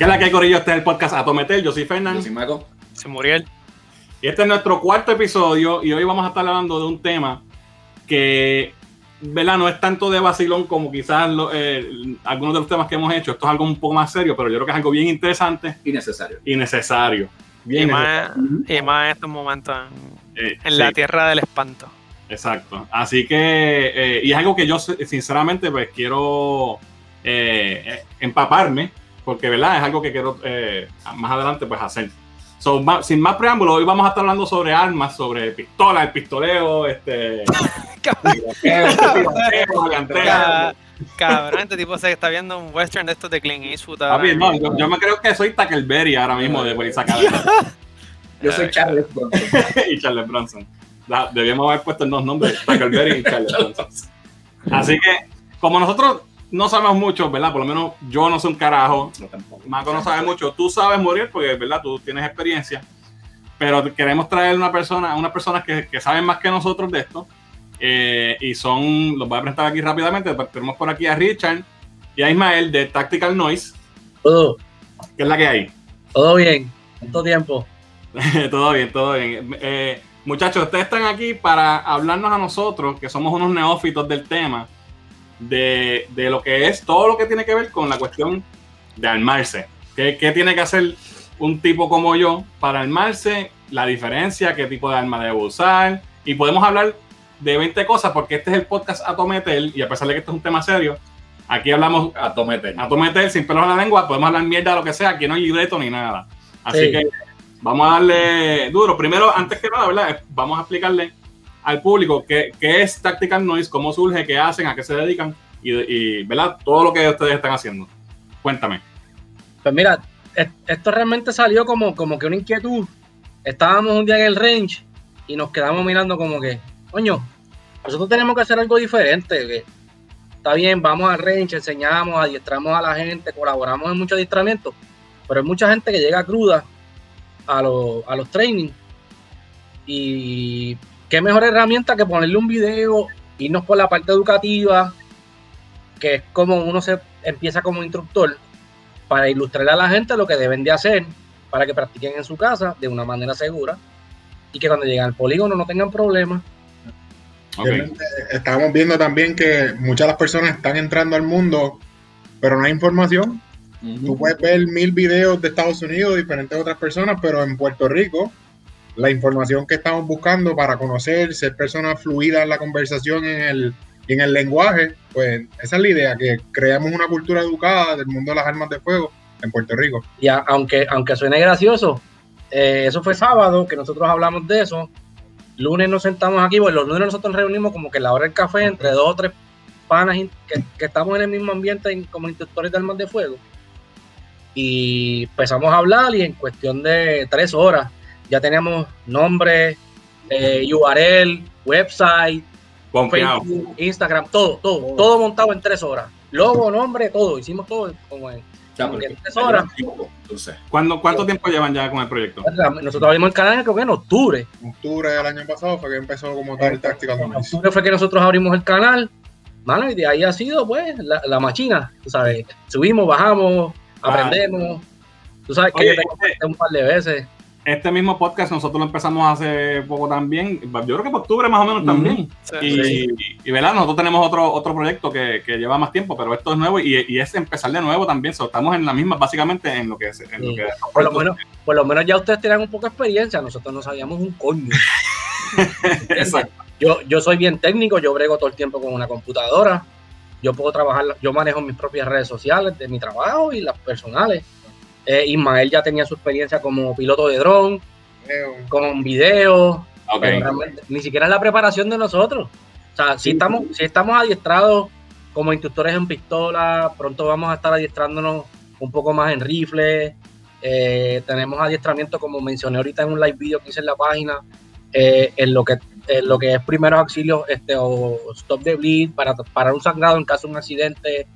¿Qué es la que hay, Corillo? Este es el podcast Atometel. Yo soy Fernando. Yo soy Marco. Soy Muriel. Y este es nuestro cuarto episodio. Y hoy vamos a estar hablando de un tema que, ¿verdad? No es tanto de vacilón como quizás lo- eh, algunos de los temas que hemos hecho. Esto es algo un poco más serio, pero yo creo que es algo bien interesante Y necesario. y necesario. Y más, necesario. y más en estos momentos en, Eh, en sí. la tierra del espanto. Exacto. Así que, eh, y es algo que yo sinceramente pues quiero empaparme, porque verdad es algo que quiero eh, más adelante pues hacer. So, ma- sin más preámbulos, hoy vamos a estar hablando sobre armas, sobre pistolas, el pistoleo, este... Cabrón, este tipo se está viendo un western de estos de Clint Eastwood. ahora Papi, no, yo, yo me creo que soy Tackleberry ahora mismo de Policía Yo soy Charles Bronson. y Charles Bronson. Da- Debíamos haber puesto los nombres, Tackleberry y Charles Bronson. Así que, como nosotros no sabemos mucho, ¿verdad? Por lo menos yo no sé un carajo. No, tampoco. Marco no sabe mucho. Tú sabes morir porque, ¿verdad? Tú tienes experiencia. Pero queremos traer una persona, unas personas que, que saben más que nosotros de esto. eh, y son, los voy a presentar aquí rápidamente. Tenemos por aquí a Richard y a Ismael de Tactical Noise, Todo, que es la que hay. todo bien, tanto tiempo. todo bien, todo bien. Eh, muchachos, ustedes están aquí para hablarnos a nosotros, que somos unos neófitos del tema, de, de lo que es todo lo que tiene que ver con la cuestión de armarse. ¿Qué, qué tiene que hacer un tipo como yo para armarse? La diferencia, qué tipo de arma debo usar. Y podemos hablar de 20 cosas, porque este es el podcast Atometel, y a pesar de que este es un tema serio, aquí hablamos A Tomete. a tu meter sin pelos en la lengua, podemos hablar mierda lo que sea, aquí no hay libreto ni nada. Así Sí. que vamos a darle duro. Primero, antes que nada, ¿verdad? Vamos a explicarle al público qué, qué es Tactical Noise, cómo surge, qué hacen, a qué se dedican y, ¿verdad? Todo lo que ustedes están haciendo. Cuéntame. Pues mira, es- esto realmente salió como, como que una inquietud. Estábamos un día en el range y nos quedamos mirando como que, coño, nosotros tenemos que hacer algo diferente. está bien, vamos al range, enseñamos, adiestramos a la gente, colaboramos en muchos adiestramientos, pero hay mucha gente que llega cruda a, los- a los trainings y qué mejor herramienta que ponerle un video, irnos por la parte educativa, que es como uno se empieza como instructor para ilustrarle a la gente lo que deben de hacer para que practiquen en su casa de una manera segura y que cuando lleguen al polígono no tengan problemas. Ok. Realmente, Estábamos viendo también que muchas de las personas están entrando al mundo, pero no hay información. Tú puedes ver mil videos de Estados Unidos, diferentes otras personas, pero en Puerto Rico, la información que estamos buscando para conocer, ser personas fluidas en la conversación, en el, en el lenguaje, pues esa es la idea, que creamos una cultura educada del mundo de las armas de fuego en Puerto Rico. Y a- aunque, aunque suene gracioso, eh, eso fue sábado que nosotros hablamos de eso. Lunes nos sentamos aquí, pues los lunes nosotros nos reunimos como que la hora del café entre dos o tres panas que, que estamos en el mismo ambiente como instructores de armas de fuego. Y empezamos a hablar y en cuestión de tres horas ya teníamos nombre, eh, URL, website. Facebook, Instagram, todo, todo, todo montado en tres horas. Logo, nombre, todo, hicimos todo como en Ya, como en tres horas. Entonces, ¿Cuándo, ¿Cuánto tiempo llevan ya con el proyecto? Nosotros abrimos el canal creo que en octubre. En octubre del año pasado fue que empezó como tal el Tactical En octubre fue que nosotros abrimos el canal. Mano, y de ahí ha sido, pues, la, la machina. Tú sabes, subimos, bajamos, Ah. aprendemos. Tú sabes que Oye, yo te conté un par de veces. Este mismo podcast nosotros lo empezamos hace poco también. Yo creo que por octubre más o menos también. Sí. Y, y, ¿verdad? Nosotros tenemos otro, otro proyecto que, que lleva más tiempo, pero esto es nuevo y, y es empezar de nuevo también. So, estamos en la misma, básicamente, en lo que es. En lo Sí. que Por lo, menos, por lo menos ya ustedes tienen un poco de experiencia. Nosotros no sabíamos un coño. Exacto. Yo, yo soy bien técnico, yo brego todo el tiempo con una computadora. Yo puedo trabajar, yo manejo mis propias redes sociales de mi trabajo y las personales. Eh, Ismael ya tenía su experiencia como piloto de dron, con videos, Ok. pero realmente ni siquiera es la preparación de nosotros. O sea, si estamos, si estamos adiestrados como instructores en pistola, pronto vamos a estar adiestrándonos un poco más en rifle. Eh, tenemos adiestramiento, como mencioné ahorita en un live video que hice en la página, eh, en lo que en lo que es primeros auxilios este, o stop the bleed para parar un sangrado en caso de un accidente.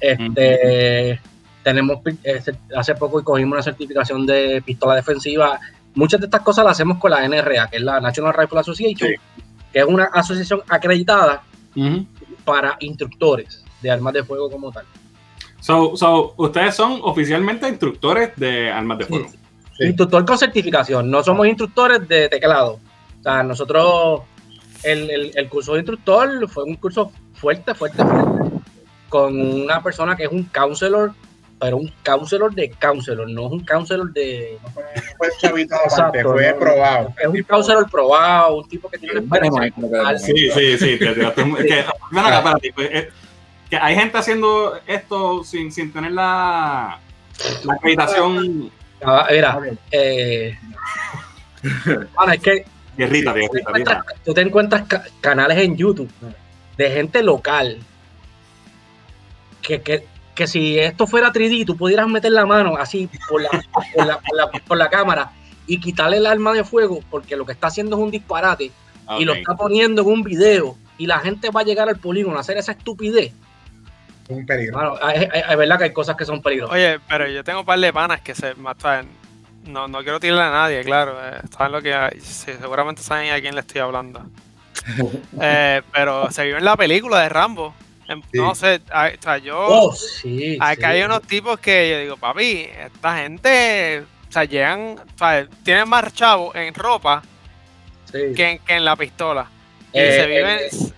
Este, tenemos eh, hace poco cogimos una certificación de pistola defensiva. Muchas de estas cosas las hacemos con la NRA, que es la National Rifle Association, Sí. que es una asociación acreditada para instructores de armas de fuego como tal. So, so, ustedes son oficialmente instructores de armas de fuego. Sí. Instructor con certificación, no somos instructores de teclado. O sea, nosotros, el, el- el curso de instructor fue un curso fuerte, fuerte, fuerte, con una persona que es un counselor, pero un counselor de counselor, no es un counselor de... No fue, chavito aparte, fue no, probado. Es un counselor probado, un tipo que tiene una. Sí, sí, sí. te- te- te- que, ven acá, espérate, pues, eh, que hay gente haciendo esto sin, sin tener la, la acreditación. Ah, Mira, eh, bueno, es que Guerrita, tú te guerrita, encuentras, guerrita. tú te encuentras ca- canales en YouTube de gente local que, que, que si esto fuera 3D, tú pudieras meter la mano así por la, por la, por la- por la cámara y quitarle el arma de fuego porque lo que está haciendo es un disparate y lo está poniendo en un video y la gente va a llegar al polígono a hacer esa estupidez. Un peligro. Bueno, es, es- es verdad que hay cosas que son peligrosas. Oye, pero yo tengo un par de panas que se matan. No, no quiero tirarle a nadie, claro. eh, saben lo que hay. Sí, seguramente saben a quién le estoy hablando. Eh, pero se vio en la película de Rambo. En- Sí. No sé, o sea, yo. Oh, sí. Acá sí. hay unos tipos que yo digo, papi, esta gente. O sea, llegan. O sea, tienen más chavos en ropa Sí. que en, que en la pistola. Y Eh, se viven. eh,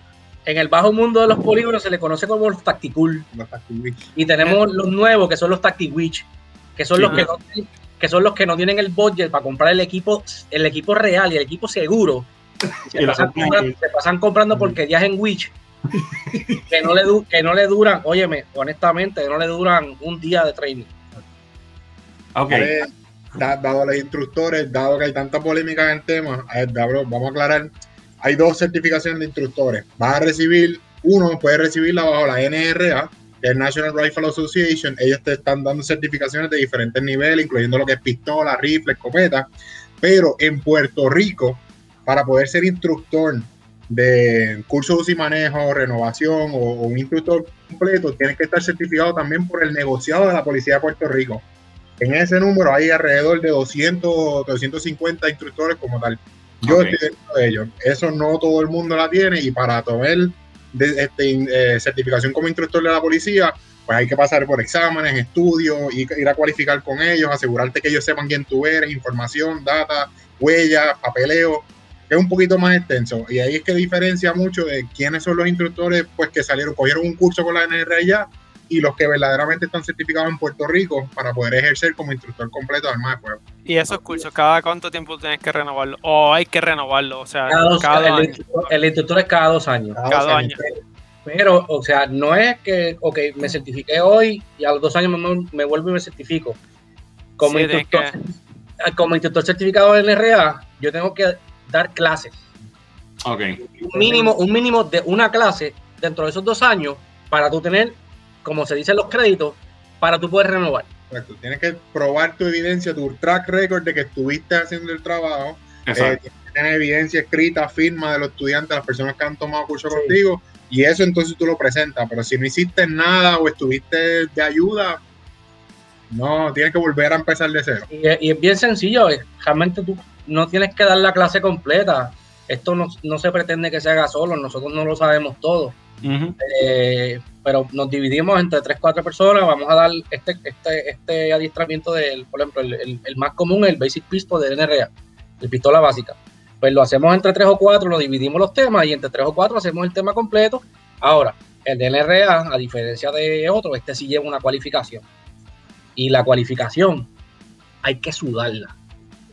En el bajo mundo de los polígonos se le conoce como los tacticool. Los. Y tenemos los nuevos que son los Tactiwitch, que son Sí. los que no, que son los que no tienen el budget para comprar el equipo, el equipo real y el equipo seguro. Se, pasan, compran comprando, se pasan comprando porquerías en Witch que no le du- que no le duran, óyeme, honestamente, que no le duran un día de training. Ok. Eh, da- dado los instructores, dado que hay tanta polémica en el tema, a ver, Dabro, vamos a aclarar. Hay dos certificaciones de instructores. Vas a recibir, uno puede recibirla bajo la NRA, que es National Rifle Association. Ellos te están dando certificaciones de diferentes niveles, incluyendo lo que es pistola, rifle, escopeta. Pero en Puerto Rico, para poder ser instructor de curso de uso y manejo, renovación o, o un instructor completo, tienes que estar certificado también por el negociado de la Policía de Puerto Rico. En ese número hay alrededor de 200 o 250 instructores como tal. Yo estoy dentro de ellos. Eso no todo el mundo la tiene y para tomar de, este, eh, certificación como instructor de la policía, pues hay que pasar por exámenes, estudios, y- ir a cualificar con ellos, asegurarte que ellos sepan quién tú eres, información, data, huellas, papeleo. Es un poquito más extenso y ahí es que diferencia mucho de quiénes son los instructores pues que salieron, cogieron un curso con la NRA ya y los que verdaderamente están certificados en Puerto Rico para poder ejercer como instructor completo de armas de fuego. Y esos cursos, ¿cada cuánto tiempo tienes que renovarlo? O hay que renovarlo, o sea, Cada dos- cada el, año. instructor, el instructor es cada dos años. Cada dos año. Pero, o sea, no es que, ok, me certifiqué hoy y a los dos años me, me vuelvo y me certifico. Como, Sí, instructor, como instructor certificado del NRA, yo tengo que dar clases. Ok. Un mínimo, un mínimo de una clase dentro de esos dos años para tú tener, como se dicen los créditos, para tú poder renovar. Correcto. Tienes que probar tu evidencia, tu track record de que estuviste haciendo el trabajo. Eh, Exacto. tienes que tener evidencia escrita, firma de los estudiantes, las personas que han tomado curso Sí. contigo, y eso entonces tú lo presentas. Pero si no hiciste nada o estuviste de ayuda, no, tienes que volver a empezar de cero. Y, es- y es bien sencillo, es- realmente tú no tienes que dar la clase completa. Esto no, no se pretende que se haga solo, nosotros no lo sabemos todo. Eh, pero nos dividimos entre 3, 4 personas, vamos a dar este, este, este adiestramiento del, por ejemplo, el, el- el más común, el Basic Pistol de NRA, el pistola básica. Pues lo hacemos entre 3 o 4, lo dividimos los temas y entre 3 o 4 hacemos el tema completo. Ahora, el de NRA, a diferencia de otro, este sí lleva una cualificación. Y la cualificación hay que sudarla.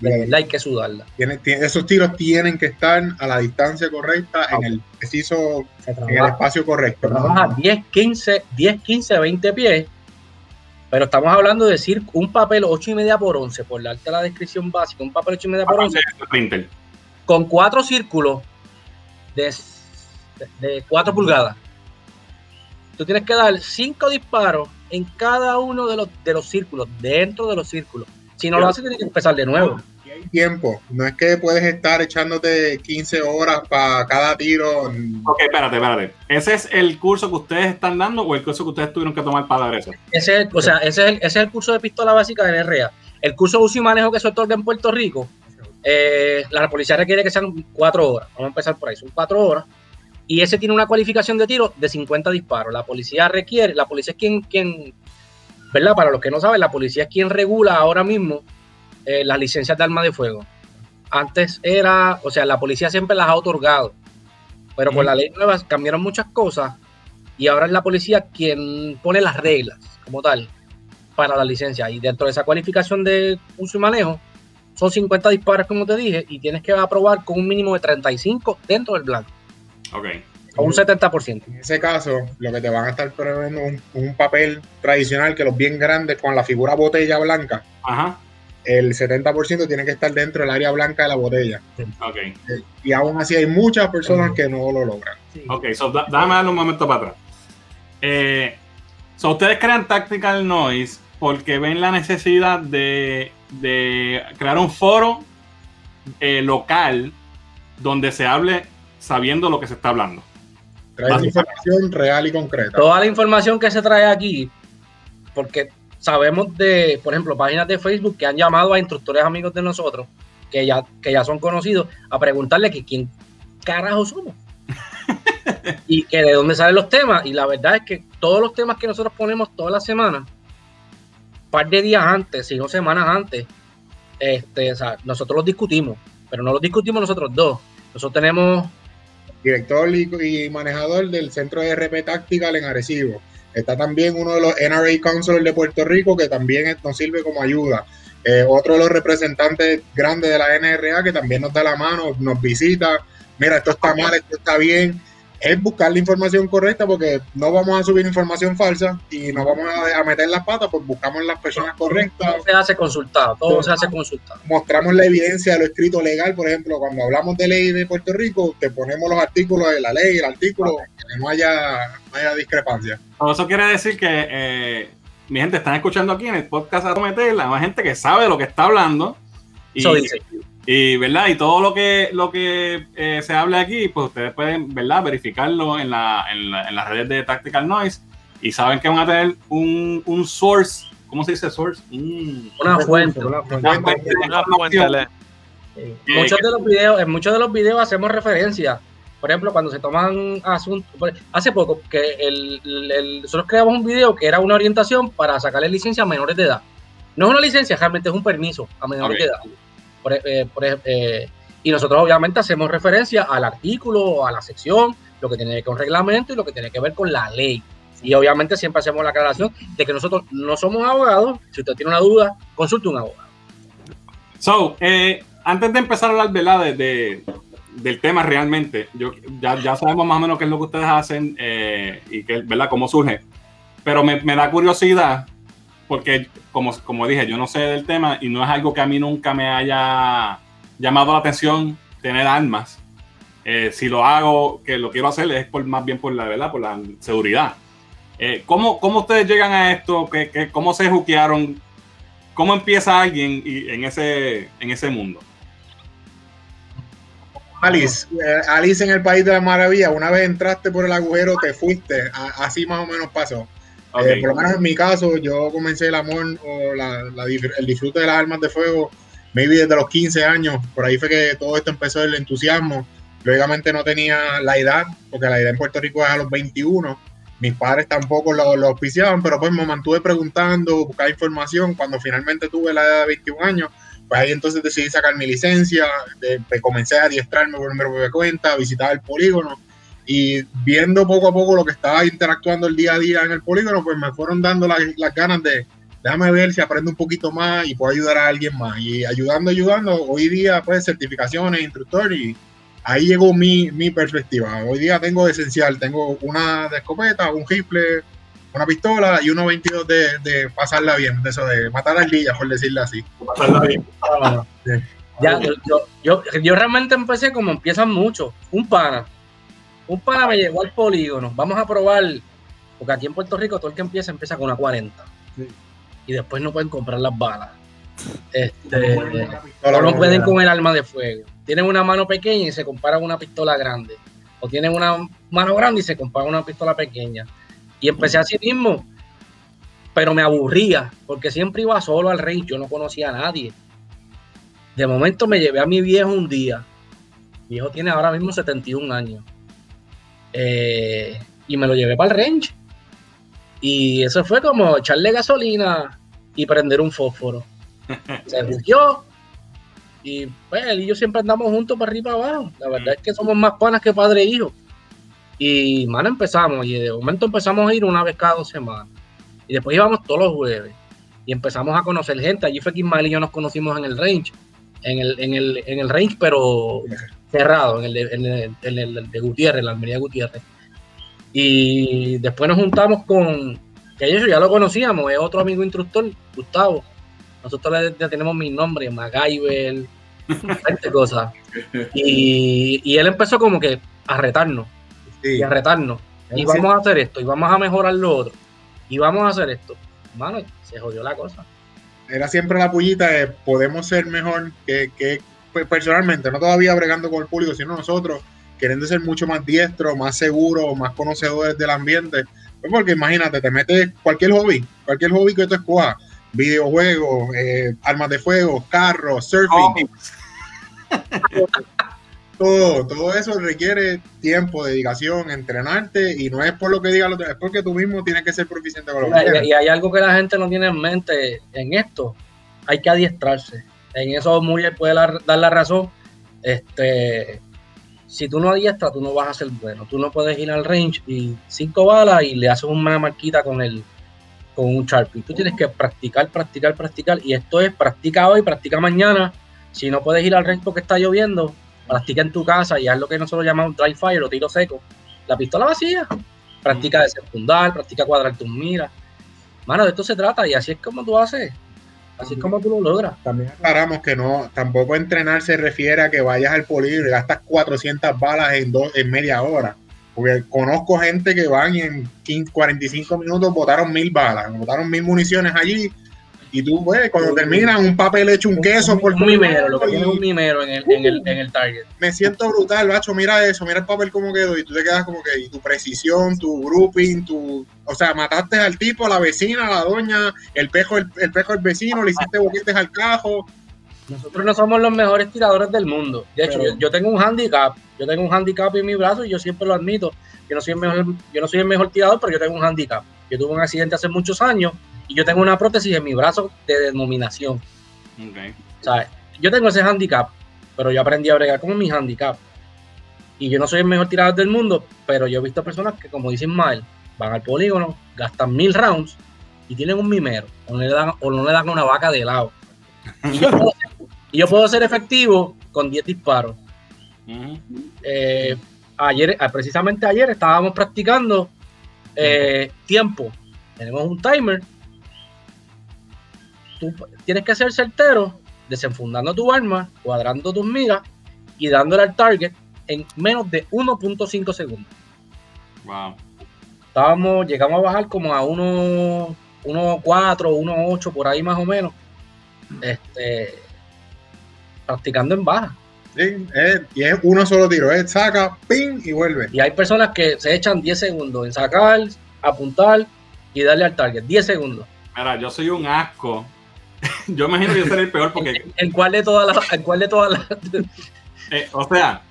De verdad hay que sudarla. Tiene- tiene- esos tiros tienen que estar a la distancia correcta, en el preciso, en el espacio correcto. se trabaja 10, 15, 10, 15, 20 pies. Pero estamos hablando de decir un papel 8 y media por 11, por darte la descripción básica, un papel 8 y media por 11 Splinter. con cuatro círculos de, de 4 pulgadas. Tú tienes que dar 5 disparos en cada uno de los, de los círculos, dentro de los círculos. Si no lo haces, tienes que empezar de nuevo. Y hay tiempo, no es que puedes estar echándote 15 horas para cada tiro. Ok, espérate, espérate. ¿Ese es el curso que ustedes están dando o el curso que ustedes tuvieron que tomar para dar eso? Ese es, o sea, ese es, el, ese es el curso de pistola básica de NRA. El curso de uso y manejo que se otorga en Puerto Rico, eh, la policía requiere que sean 4 horas. Vamos a empezar por ahí, son 4 horas. Y ese tiene una cualificación de tiro de 50 disparos. La policía requiere, la policía es quien, quien ¿verdad? Para los que no saben, la policía es quien regula ahora mismo eh, las licencias de arma de fuego. Antes era, o sea, la policía siempre las ha otorgado, pero con la ley nueva cambiaron muchas cosas y ahora es la policía quien pone las reglas como tal para la licencia. Y dentro de esa cualificación de uso y manejo, son 50 disparos, como te dije, y tienes que aprobar con un mínimo de 35 dentro del blanco. Ok. O un 70%. En ese caso, lo que te van a estar previendo un, un papel tradicional que los bien grandes con la figura botella blanca. Ajá. El 70% tiene que estar dentro del área blanca de la botella. Ok. Y aún así hay muchas personas que no lo logran. Ok, so, da- déjame darle un momento para atrás. Eh, so, ustedes crean Tactical Noise porque ven la necesidad de, de crear un foro eh, local donde se hable sabiendo lo que se está hablando. Trae información real y concreta. Toda la información que se trae aquí, porque sabemos de, por ejemplo, páginas de Facebook que han llamado a instructores amigos de nosotros, que ya, que ya son conocidos, a preguntarle que quién carajo somos. y que de dónde salen los temas. Y la verdad es que todos los temas que nosotros ponemos todas las semanas, par de días antes, si no semanas antes, este, o sea, nosotros los discutimos, pero no los discutimos nosotros dos. Nosotros tenemos Director y, y manejador del Centro de RP Tactical en Arecibo. Está también uno de los NRA Counselors de Puerto Rico que también nos sirve como ayuda. Eh, otro de los representantes grandes de la NRA que también nos da la mano, nos visita. Mira, esto está mal, esto está bien. Es buscar la información correcta porque no vamos a subir información falsa y no vamos a, a meter las patas, pues buscamos las personas correctas todo se hace consultado, todo se hace consultado. mostramos la evidencia de lo escrito legal, por ejemplo, cuando hablamos de ley de Puerto Rico, te ponemos los artículos de la ley, el artículo, que no haya, no haya discrepancia. So, Eso quiere decir que eh, mi gente están escuchando aquí en el podcast a Meter, la más gente que sabe de lo que está hablando. Y, Eso dice. Y, ¿verdad? Y todo lo que, lo que eh, se hable aquí, pues ustedes pueden, ¿verdad? Verificarlo en, la, en, la- en las redes de Tactical Noise y saben que van a tener un, un source, ¿cómo se dice source? Un- Una fuente. una Una fuente Eh, Muchos de los videos, en muchos de los videos hacemos referencia. Por ejemplo, cuando se toman asuntos. Hace poco que el, nosotros creamos un video que era una orientación para sacarle licencia a menores de edad. No es una licencia, realmente es un permiso a menores de edad. E- eh, ej- eh, y nosotros obviamente hacemos referencia al artículo, a la sección, lo que tiene que ver con reglamento y lo que tiene que ver con la ley. Y obviamente siempre hacemos la aclaración de que nosotros no somos abogados. Si usted tiene una duda, consulte un abogado. So, eh, antes de empezar a hablar. De, de- del tema realmente, yo, ya, ya sabemos más o menos qué es lo que ustedes hacen y que, ¿verdad? cómo surge. Pero me, me da curiosidad, porque como, como dije, yo no sé del tema y no es algo que a mí nunca me haya llamado la atención tener armas. Eh, si lo hago, que lo quiero hacer, es por, más bien por la verdad, por la seguridad. Eh, ¿cómo, ¿Cómo ustedes llegan a esto? ¿Qué, qué- cómo se juquearon? ¿Cómo empieza alguien y- en ese, en ese mundo? Alice, eh, Alice en el País de la Maravilla, una vez entraste por el agujero, te fuiste, así más o menos pasó. Eh, por lo menos en mi caso, yo comencé el amor o la- el disfrute de las armas de fuego, maybe desde los 15 años, por ahí fue que todo esto empezó el entusiasmo. Lógicamente no tenía la edad, porque la edad en Puerto Rico es a los 21. Mis padres tampoco lo, lo auspiciaban, pero pues me mantuve preguntando, buscando información. Cuando finalmente tuve la edad de 21 años, pues ahí entonces decidí sacar mi licencia, de- de- comencé a adiestrarme por mi propia cuenta, visitar el polígono y viendo poco a poco lo que estaba interactuando el día a día en el polígono, pues me fueron dando la- las ganas de déjame ver si aprendo un poquito más y puedo ayudar a alguien más. Y ayudando, ayudando, hoy día pues certificaciones, instructor y ahí llegó mi, mi perspectiva. Hoy día tengo esencial, tengo una de escopeta, un rifle, una pistola y uno 22 de, de pasarla bien, de eso de matar ardillas, por decirlo así. Ya, yo, yo, yo, yo realmente empecé como empiezan muchos. Un pana. Un pana me llevó al polígono. Vamos a probar. Porque aquí en Puerto Rico todo el que empieza empieza con una 40. Y después no pueden comprar las balas. Este, no pueden con el arma de fuego. Tienen una mano pequeña y se compara una pistola grande. O tienen una mano grande y se compara una pistola pequeña. Y empecé así mismo. Pero me aburría. Porque siempre iba solo al rey. Yo no conocía a nadie. De momento me llevé a mi viejo un día. Mi viejo tiene ahora mismo 71 años. Eh, y me lo llevé para el range. Y eso fue como echarle gasolina y prender un fósforo. Se bugueó. Y pues él y yo siempre andamos juntos para arriba y para abajo. La verdad es que somos más panas que padre e hijo. Y mano empezamos, y de momento empezamos a ir una vez cada dos semanas. Y después íbamos todos los jueves. Y empezamos a conocer gente. Allí fue que Ismael y yo nos conocimos en el range. En el, en el, en el range, pero cerrado, en el, de, en el, en el de Gutiérrez, la Almería Gutiérrez. Y después nos juntamos con, que ellos ya lo conocíamos, es otro amigo instructor, Gustavo. Nosotros le tenemos mi nombre, MacGyver, diferentes cosas. Y, y él empezó como que a retarnos Sí. y a retarnos. Y Sí. vamos a hacer esto, y vamos a mejorar lo otro, y vamos a hacer esto. Mano, se jodió la cosa. Era siempre la pullita de podemos ser mejor que, que personalmente, no todavía bregando con el público, sino nosotros queriendo ser mucho más diestros, más seguros, más conocedores del ambiente. Pues porque imagínate, te metes cualquier hobby, cualquier hobby que tú escojas, videojuegos, eh, armas de fuego, carros, surfing, Cómics. todo, todo eso requiere tiempo, dedicación, entrenarte y no es por lo que demás, es porque tú mismo tienes que ser proficiente con lo que Y, y hay algo que la gente no tiene en mente en esto. Hay que adiestrarse. En eso Muriel puede dar la razón. Este, si tú no adiestras, tú no vas a ser bueno. Tú no puedes ir al range y cinco balas y le haces una marquita con el con un Sharpie. Tú tienes que practicar, practicar, practicar. Y esto es practica hoy, practica mañana. Si no puedes ir al range porque está lloviendo, practica en tu casa y haz lo que nosotros llamamos dry fire o tiro seco. La pistola vacía. Practica desenfundar, practica cuadrar tus miras. Mano, de esto se trata y así es como tú haces. Así es como tú lo logras. También aclaramos que no, tampoco entrenar se refiere a que vayas al polígono y gastas 400 balas en, dos, en media hora. Porque conozco gente que van y en 15, 45 minutos botaron mil balas, botaron mil municiones allí. Y tú, pues, cuando terminan, un papel hecho un queso por un mimero, lo que tiene un mimero en el, en el, en el target. me siento brutal, bacho, mira eso, mira el papel cómo quedó. Y tú te quedas como que, y tu precisión, tu grouping, tu. O sea, mataste al tipo, a la vecina, a la doña, el pejo, el, el pejo del vecino, le hiciste boquetes al cajo. Nosotros no somos los mejores tiradores del mundo. De hecho, Pero- yo, yo tengo un handicap. Yo tengo un handicap en mi brazo y yo siempre lo admito. Yo no soy el mejor, yo no soy el mejor tirador, pero yo tengo un handicap. Yo tuve un accidente hace muchos años y yo tengo una prótesis en mi brazo de denominación. O sea, yo tengo ese handicap, pero yo aprendí a bregar con mi handicap. Y yo no soy el mejor tirador del mundo, pero yo he visto personas que, como dice Ismael, van al polígono, gastan mil rounds y tienen un mimero, o no le dan, o no le dan una vaca de lado. Y yo puedo ser, y yo puedo ser efectivo con 10 disparos. Eh, ayer, ah, precisamente ayer, estábamos practicando eh, tiempo. Tenemos un timer. Tú tienes que ser certero, desenfundando tu arma, cuadrando tus miras y dándole al target en menos de 1.5 segundos. Wow. Estábamos, llegamos a bajar como a 1, 1.4, 1.8, por ahí más o menos. Este, practicando en baja. Sí, es- y es uno solo tiro, es saca, ping y vuelve. Y hay personas que se echan 10 segundos en sacar, apuntar y darle al target. 10 segundos. Mira, yo soy un asco. Yo imagino que yo seré el peor porque, ¿En cuál de todas las, cuál de todas las, eh, o sea,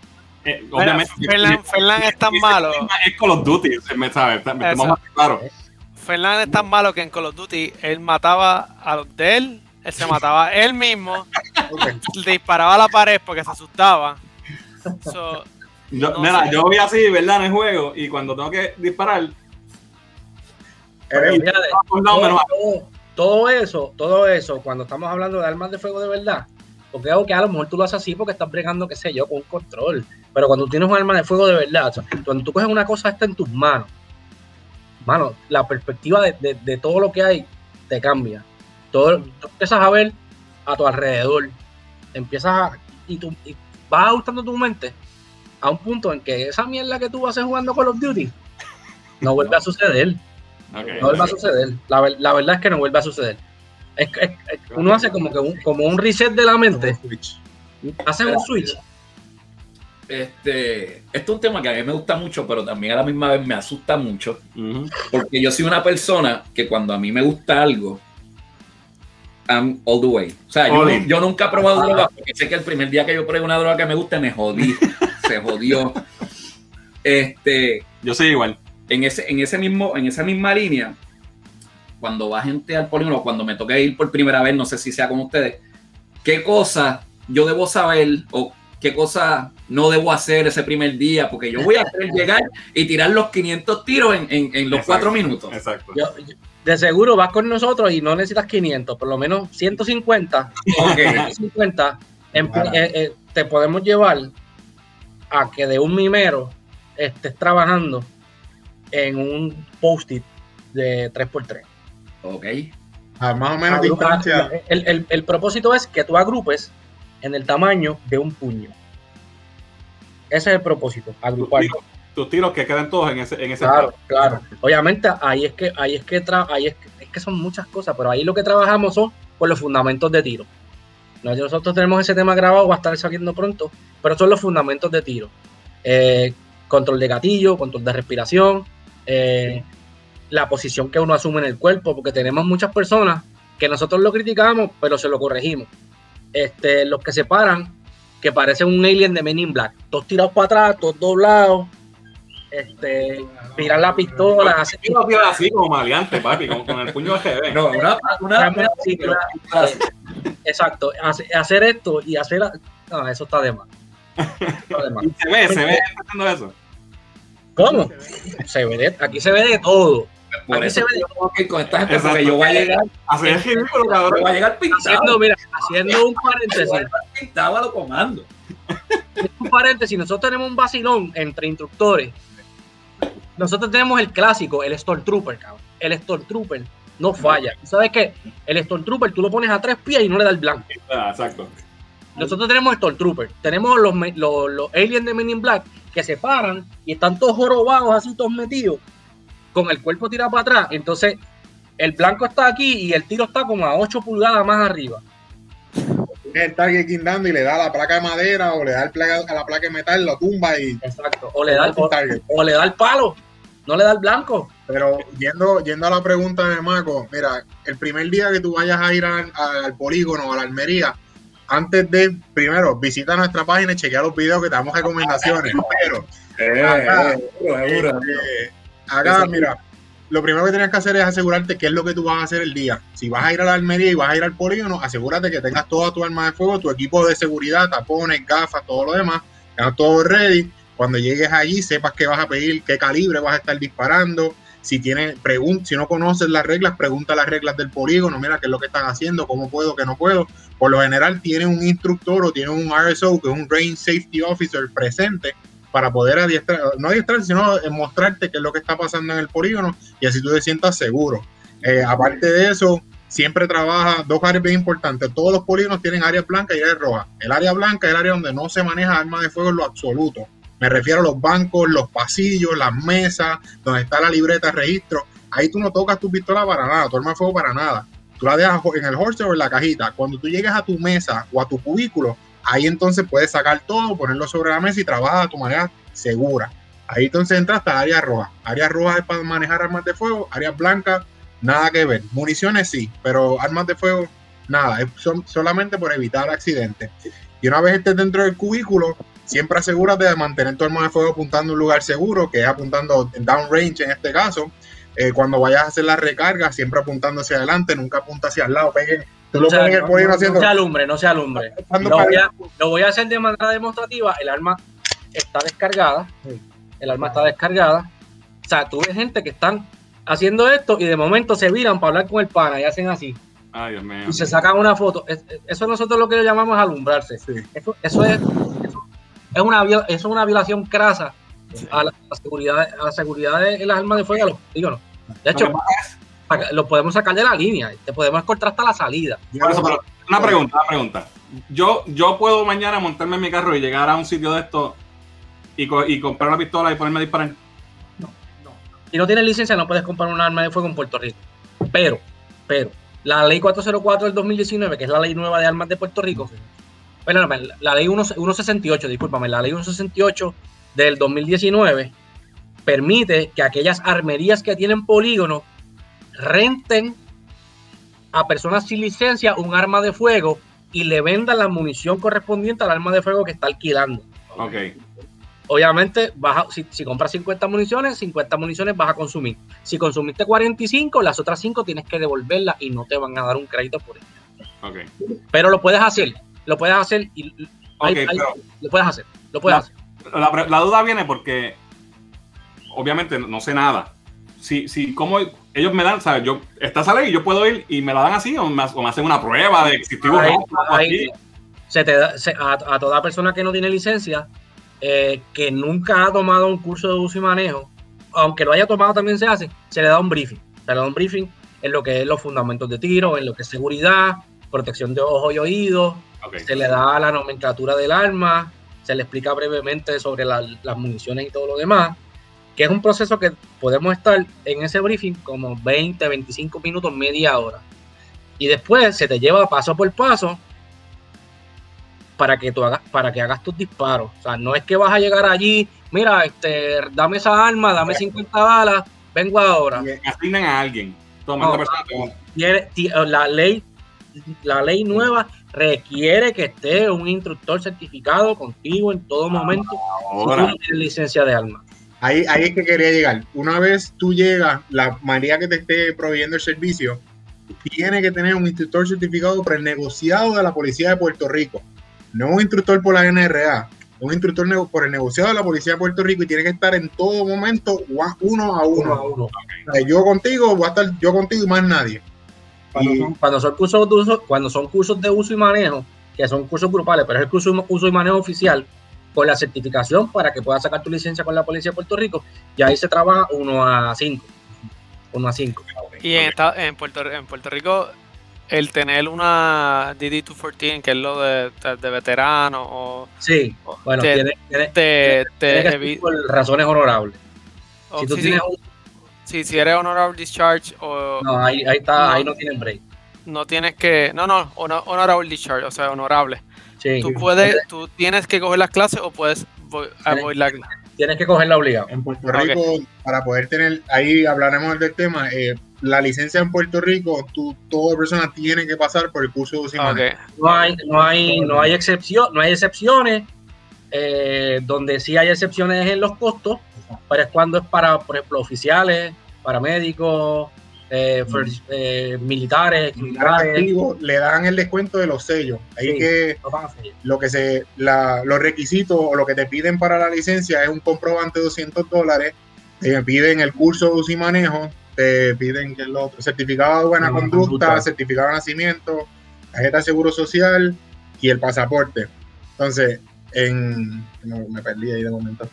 eh, obviamente. Fernan, Fernan es tan malo. Es Call of Duty, se me sabe, está- me estamos claro. Fernan es tan malo que en Call of Duty él mataba a los de él, él se mataba a él mismo, le disparaba a la pared porque se asustaba. So, Yo, No mira, sé. yo vi así, ¿verdad? En el juego, y cuando tengo que disparar, Eres- todo, todo- todo eso, todo eso, cuando estamos hablando de armas de fuego de verdad, porque algo que a lo mejor tú lo haces así porque estás bregando, qué sé yo, con un control. Pero cuando tienes un arma de fuego de verdad, cuando tú coges una cosa esta en tus manos, mano, la perspectiva de, de- de todo lo que hay te cambia. Todo, tú empiezas a ver a tu alrededor, empiezas a, y, tú, y vas ajustando tu mente a un punto en que esa mierda que tú haces jugando Call of Duty no vuelve a suceder. No vuelve a suceder. La, la verdad es que no vuelve a suceder. Es, es- es- uno hace como que un, como un reset de la mente, hace un switch. Este, esto es un tema que a mí me gusta mucho, pero también a la misma vez me asusta mucho, porque yo soy una persona que cuando a mí me gusta algo, I'm all the way. O sea, yo, nunca he probado droga porque sé que el primer día que yo pruebe una droga que me guste me jodí, se jodió. Este, Yo soy igual. En ese, en ese mismo, en esa misma línea, cuando va gente al polígono, cuando me toque ir por primera vez, no sé si sea como ustedes, qué cosa yo debo saber o qué cosa no debo hacer ese primer día, porque yo voy a hacer llegar y tirar los 500 tiros en, en, en los Exacto, cuatro minutos. Exacto. Yo- yo- de seguro vas con nosotros y no necesitas 500, por lo menos 150. Ok. 150 en- eh, eh, te podemos llevar a que de un mimero estés trabajando en un post-it de 3x3. Ok. A más o menos Agrupa- distancia. el, el- el propósito es que tú agrupes en el tamaño de un puño. Ese es el propósito, Tus agrupar. tiros, tus tiros que queden todos en ese, en ese Claro, claro. Obviamente ahí es que ahí es que tra- ahí es que, es que son muchas cosas, pero ahí lo que trabajamos son por los fundamentos de tiro. No, Nosotros tenemos ese tema grabado, va a estar saliendo pronto, pero son los fundamentos de tiro. Eh, control de gatillo, control de respiración, eh, la posición que uno asume en el cuerpo, porque tenemos muchas personas que nosotros lo criticamos, pero se lo corregimos. Este, los que se paran, que parecen un alien de Men in Black, todos tirados para atrás, todos doblados, este, tirar la pistola, así como maleante, papi, como con el puño de. No, una, una, sí, pero- exacto, hace- hacer esto y hacer, no, eso está de más. Está de más. Y se ve, se ve haciendo eso. ¿Cómo? Se ve de- aquí se ve de todo. por aquí eso se ve- yo tengo que ir con esta gente, Exacto. porque yo voy a llegar, Hacer el ridículo, yo voy a llegar pintado, Haciendo, mira, haciendo un paréntesis, llegar pintado a lo comando. un paréntesis, nosotros tenemos un vacilón entre instructores. Nosotros tenemos el clásico, el Stormtrooper, cabrón. El Stormtrooper no falla. ¿Sabes qué? El Stormtrooper tú lo pones a tres pies y no le da el blanco. Ah, exacto. Nosotros tenemos Stormtrooper, tenemos los, los, los aliens de Men in Black que se paran y están todos jorobados, así todos metidos, con el cuerpo tirado para atrás. Entonces, el blanco está aquí y el tiro está como a 8 pulgadas más arriba. El target guindando y le da la placa de madera o le da el placa, a la placa de metal, lo tumba y Exacto. O le da el, o le da el palo, no le da el blanco. Pero yendo, yendo a la pregunta de Maco, mira, el primer día que tú vayas a ir al, al polígono o a la Almería, antes de, primero, visita nuestra página y chequea los videos que te damos recomendaciones. Pero Acá, eh, acá, mira, lo primero que tienes que hacer es asegurarte qué es lo que tú vas a hacer el día. Si vas a ir a la Almería y vas a ir al polígono, asegúrate que tengas toda tu arma de fuego, tu equipo de seguridad, tapones, gafas, todo lo demás, tengas todo ready. Cuando llegues allí, sepas qué vas a pedir, qué calibre vas a estar disparando. Si pregun- si no conoces las reglas, pregunta las reglas del polígono, mira qué es lo que están haciendo, cómo puedo, qué no puedo. Por lo general tienen un instructor o tienen un RSO, que es un Range Safety Officer presente, para poder adiestrar, no adiestrar, sino mostrarte qué es lo que está pasando en el polígono y así tú te sientas seguro. Eh, aparte de eso, siempre trabaja dos áreas bien importantes. Todos los polígonos tienen áreas blancas y áreas rojas. El área blanca es el área donde no se maneja armas de fuego en lo absoluto. Me refiero a los bancos, los pasillos, las mesas, donde está la libreta de registro. Ahí tú no tocas tu pistola para nada, tu arma de fuego para nada. Tú la dejas en el holster o en la cajita. Cuando tú llegues a tu mesa o a tu cubículo, ahí entonces puedes sacar todo, ponerlo sobre la mesa y trabajar de tu manera segura. Ahí entonces entras hasta área roja. Área roja es para manejar armas de fuego, área blanca, nada que ver. Municiones sí, pero armas de fuego, nada. Son- solamente por evitar accidentes. Y una vez estés dentro del cubículo, siempre asegúrate de mantener tu arma de fuego apuntando a un lugar seguro, que es apuntando en downrange en este caso. Eh, cuando vayas a hacer la recarga, siempre apuntando hacia adelante, nunca apunta hacia el lado. Pegue, tú lo O sea, pones en el no, no- haciendo. no se alumbre, no se alumbre. Lo voy, a, lo voy a hacer de manera demostrativa. El arma está descargada. El arma está descargada. O sea, tú ves gente que están haciendo esto y de momento se viran para hablar con el pana y hacen así. Ay, Dios mío. Y se sacan una foto. Es- es- Eso nosotros lo que llamamos alumbrarse. Sí. Eso, eso es, es una, es una violación crasa a la, a la seguridad, a la seguridad de las armas de fuego. a los polígonos. De hecho, lo podemos sacar de la línea. Te podemos cortar hasta la salida. Por eso, pero una pregunta, una pregunta. Yo, yo puedo mañana montarme en mi carro y llegar a un sitio de esto y, co- y comprar una pistola y ponerme a disparar. Si no tienes licencia, no puedes comprar un arma de fuego en Puerto Rico. Pero, pero, la ley 404 del 2019, que es la ley nueva de armas de Puerto Rico, perdóname, la, la ley 1, 168, discúlpame, la ley 168 del 2019 permite que aquellas armerías que tienen polígono renten a personas sin licencia un arma de fuego y le vendan la munición correspondiente al arma de fuego que está alquilando. Ok. obviamente, vas a- si, si compras 50 municiones, 50 municiones vas a consumir. Si consumiste 45, las otras 5 tienes que devolverlas y no te van a dar un crédito por ello. Ok. Pero lo puedes hacer, lo puedes hacer y y- hay- lo puedes hacer, lo puedes No. hacer. La, la duda viene porque obviamente no sé nada. Si, si como ellos me dan, ¿sabes? Yo, esta esa ley, yo puedo ir y me la dan así o me, o me hacen una prueba de si estoy se te da- se- a, a toda persona que no tiene licencia, eh, que nunca ha tomado un curso de uso y manejo, aunque lo haya tomado también se hace, se le da un briefing. Se le da un briefing en lo que es los fundamentos de tiro, en lo que es seguridad, protección de ojos y oídos, Ok. se le da la nomenclatura del arma, se le explica brevemente sobre la- las municiones y todo lo demás, que es un proceso que podemos estar en ese briefing como 20, 25 minutos, media hora. Y después se te lleva paso por paso para que tú hagas, para que hagas tus disparos. O sea, no es que vas a llegar allí, mira, este, dame esa arma, dame 50 balas, vengo ahora. Asignan a alguien. Toma, No. la ley la ley nueva requiere que esté un instructor certificado contigo en todo momento si tú Ahora. no tienes licencia de arma. Ahí, ahí es que quería llegar. Una vez tú llegas, la María que te esté proveyendo el servicio tiene que tener un instructor certificado prenegociado de la Policía de Puerto Rico. No un instructor por la NRA, un instructor por el negociado de la Policía de Puerto Rico y tiene que estar en todo momento uno a uno. Uno a uno. O sea, yo contigo, voy a estar yo contigo y más nadie. Cuando Y- son, cuando son cursos de uso, cuando son cursos de uso y manejo, que son cursos grupales, pero es el curso de uso y manejo oficial, con la certificación para que puedas sacar tu licencia con la Policía de Puerto Rico, y ahí se trabaja uno a cinco. Uno a cinco. Y en, esta- en, Puerto, en Puerto Rico, el tener una DD214, que es lo de, de, de veterano, o Sí, o bueno, te, tiene, tiene- te, te tiene que evi- por razones honorables. o Si tú sí, tienes sí, un- sí, si eres honorable discharge o No, ahí, ahí está, No. ahí no tienen break. no tienes que, no, no, hono- honorable discharge, o sea, honorable. Sí. Tú puedes, tú tienes que coger las clases o puedes avoid la Tienes que cogerla obligado. En Puerto Rico, para poder tener, ahí hablaremos del tema, eh, la licencia en Puerto Rico, tú, toda persona tiene que pasar por el curso de uso y Ah, manejo. ok. No hay, no hay, no hay excepción, no hay excepciones. Eh, donde sí hay excepciones es en los costos, pero es cuando es para, por ejemplo, oficiales, paramédicos, eh, first- eh, militares, militares. activo, le dan el descuento de los sellos. Ahí Sí. que lo que se, la- los requisitos o lo que te piden para la licencia es un comprobante de 200 dólares, te piden el curso de uso y manejo, te piden que lo, certificado de buena Buena conducta, conducta. certificado de nacimiento, tarjeta de seguro social y el pasaporte. Entonces, en, no, me perdí ahí de momento.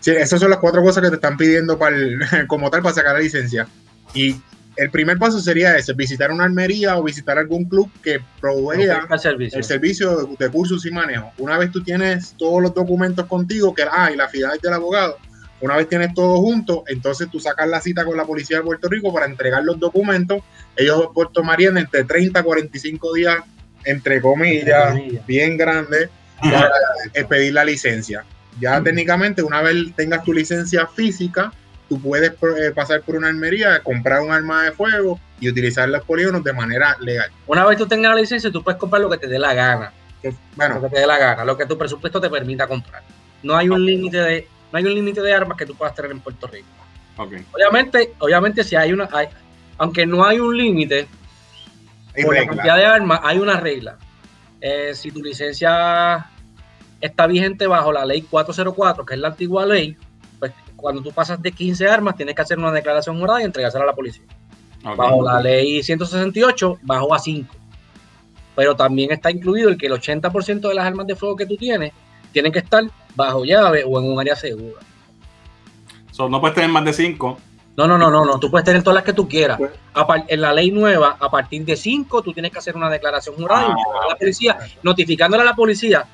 Sí, esas son las cuatro cosas que te están pidiendo para el- como tal para sacar la licencia. Y el primer paso sería ese, visitar una armería o visitar algún club que provea servicio. el servicio de, cursos y manejo. Una vez tú tienes todos los documentos contigo, que ah, y la fidelidad del abogado, una vez tienes todo junto, entonces tú sacas la cita con la policía de Puerto Rico para entregar los documentos. Ellos tomarían entre 30 a 45 días, entre comillas, bien grandes, para eh, pedir la licencia. Ya técnicamente, una vez tengas tu licencia física, tú puedes eh, pasar por una armería, comprar un arma de fuego y utilizar los polígonos de manera legal. Una vez tú tengas la licencia, tú puedes comprar lo que te dé la gana. Lo Bueno, que te dé la gana, lo que tu presupuesto te permita comprar. No hay un límite de, no hay un límite de armas que tú puedas tener en Puerto Rico. Obviamente, obviamente si hay una, hay- aunque no hay un límite, por la cantidad de armas, hay una regla. Eh, si tu licencia está vigente bajo la ley 404, que es la antigua ley, pues cuando tú pasas de 15 armas, tienes que hacer una declaración jurada y entregársela a la policía. Bajo la ley 168, bajo a 5. Pero también está incluido el que el 80% de las armas de fuego que tú tienes tienen que estar bajo llave o en un área segura. So, no puedes tener más de cinco. No, no, no, no, no. Tú puedes tener todas las que tú quieras. Pues- en la ley nueva, a partir de 5, tú tienes que hacer una declaración jurada y Ah, a la policía, notificándole a la policía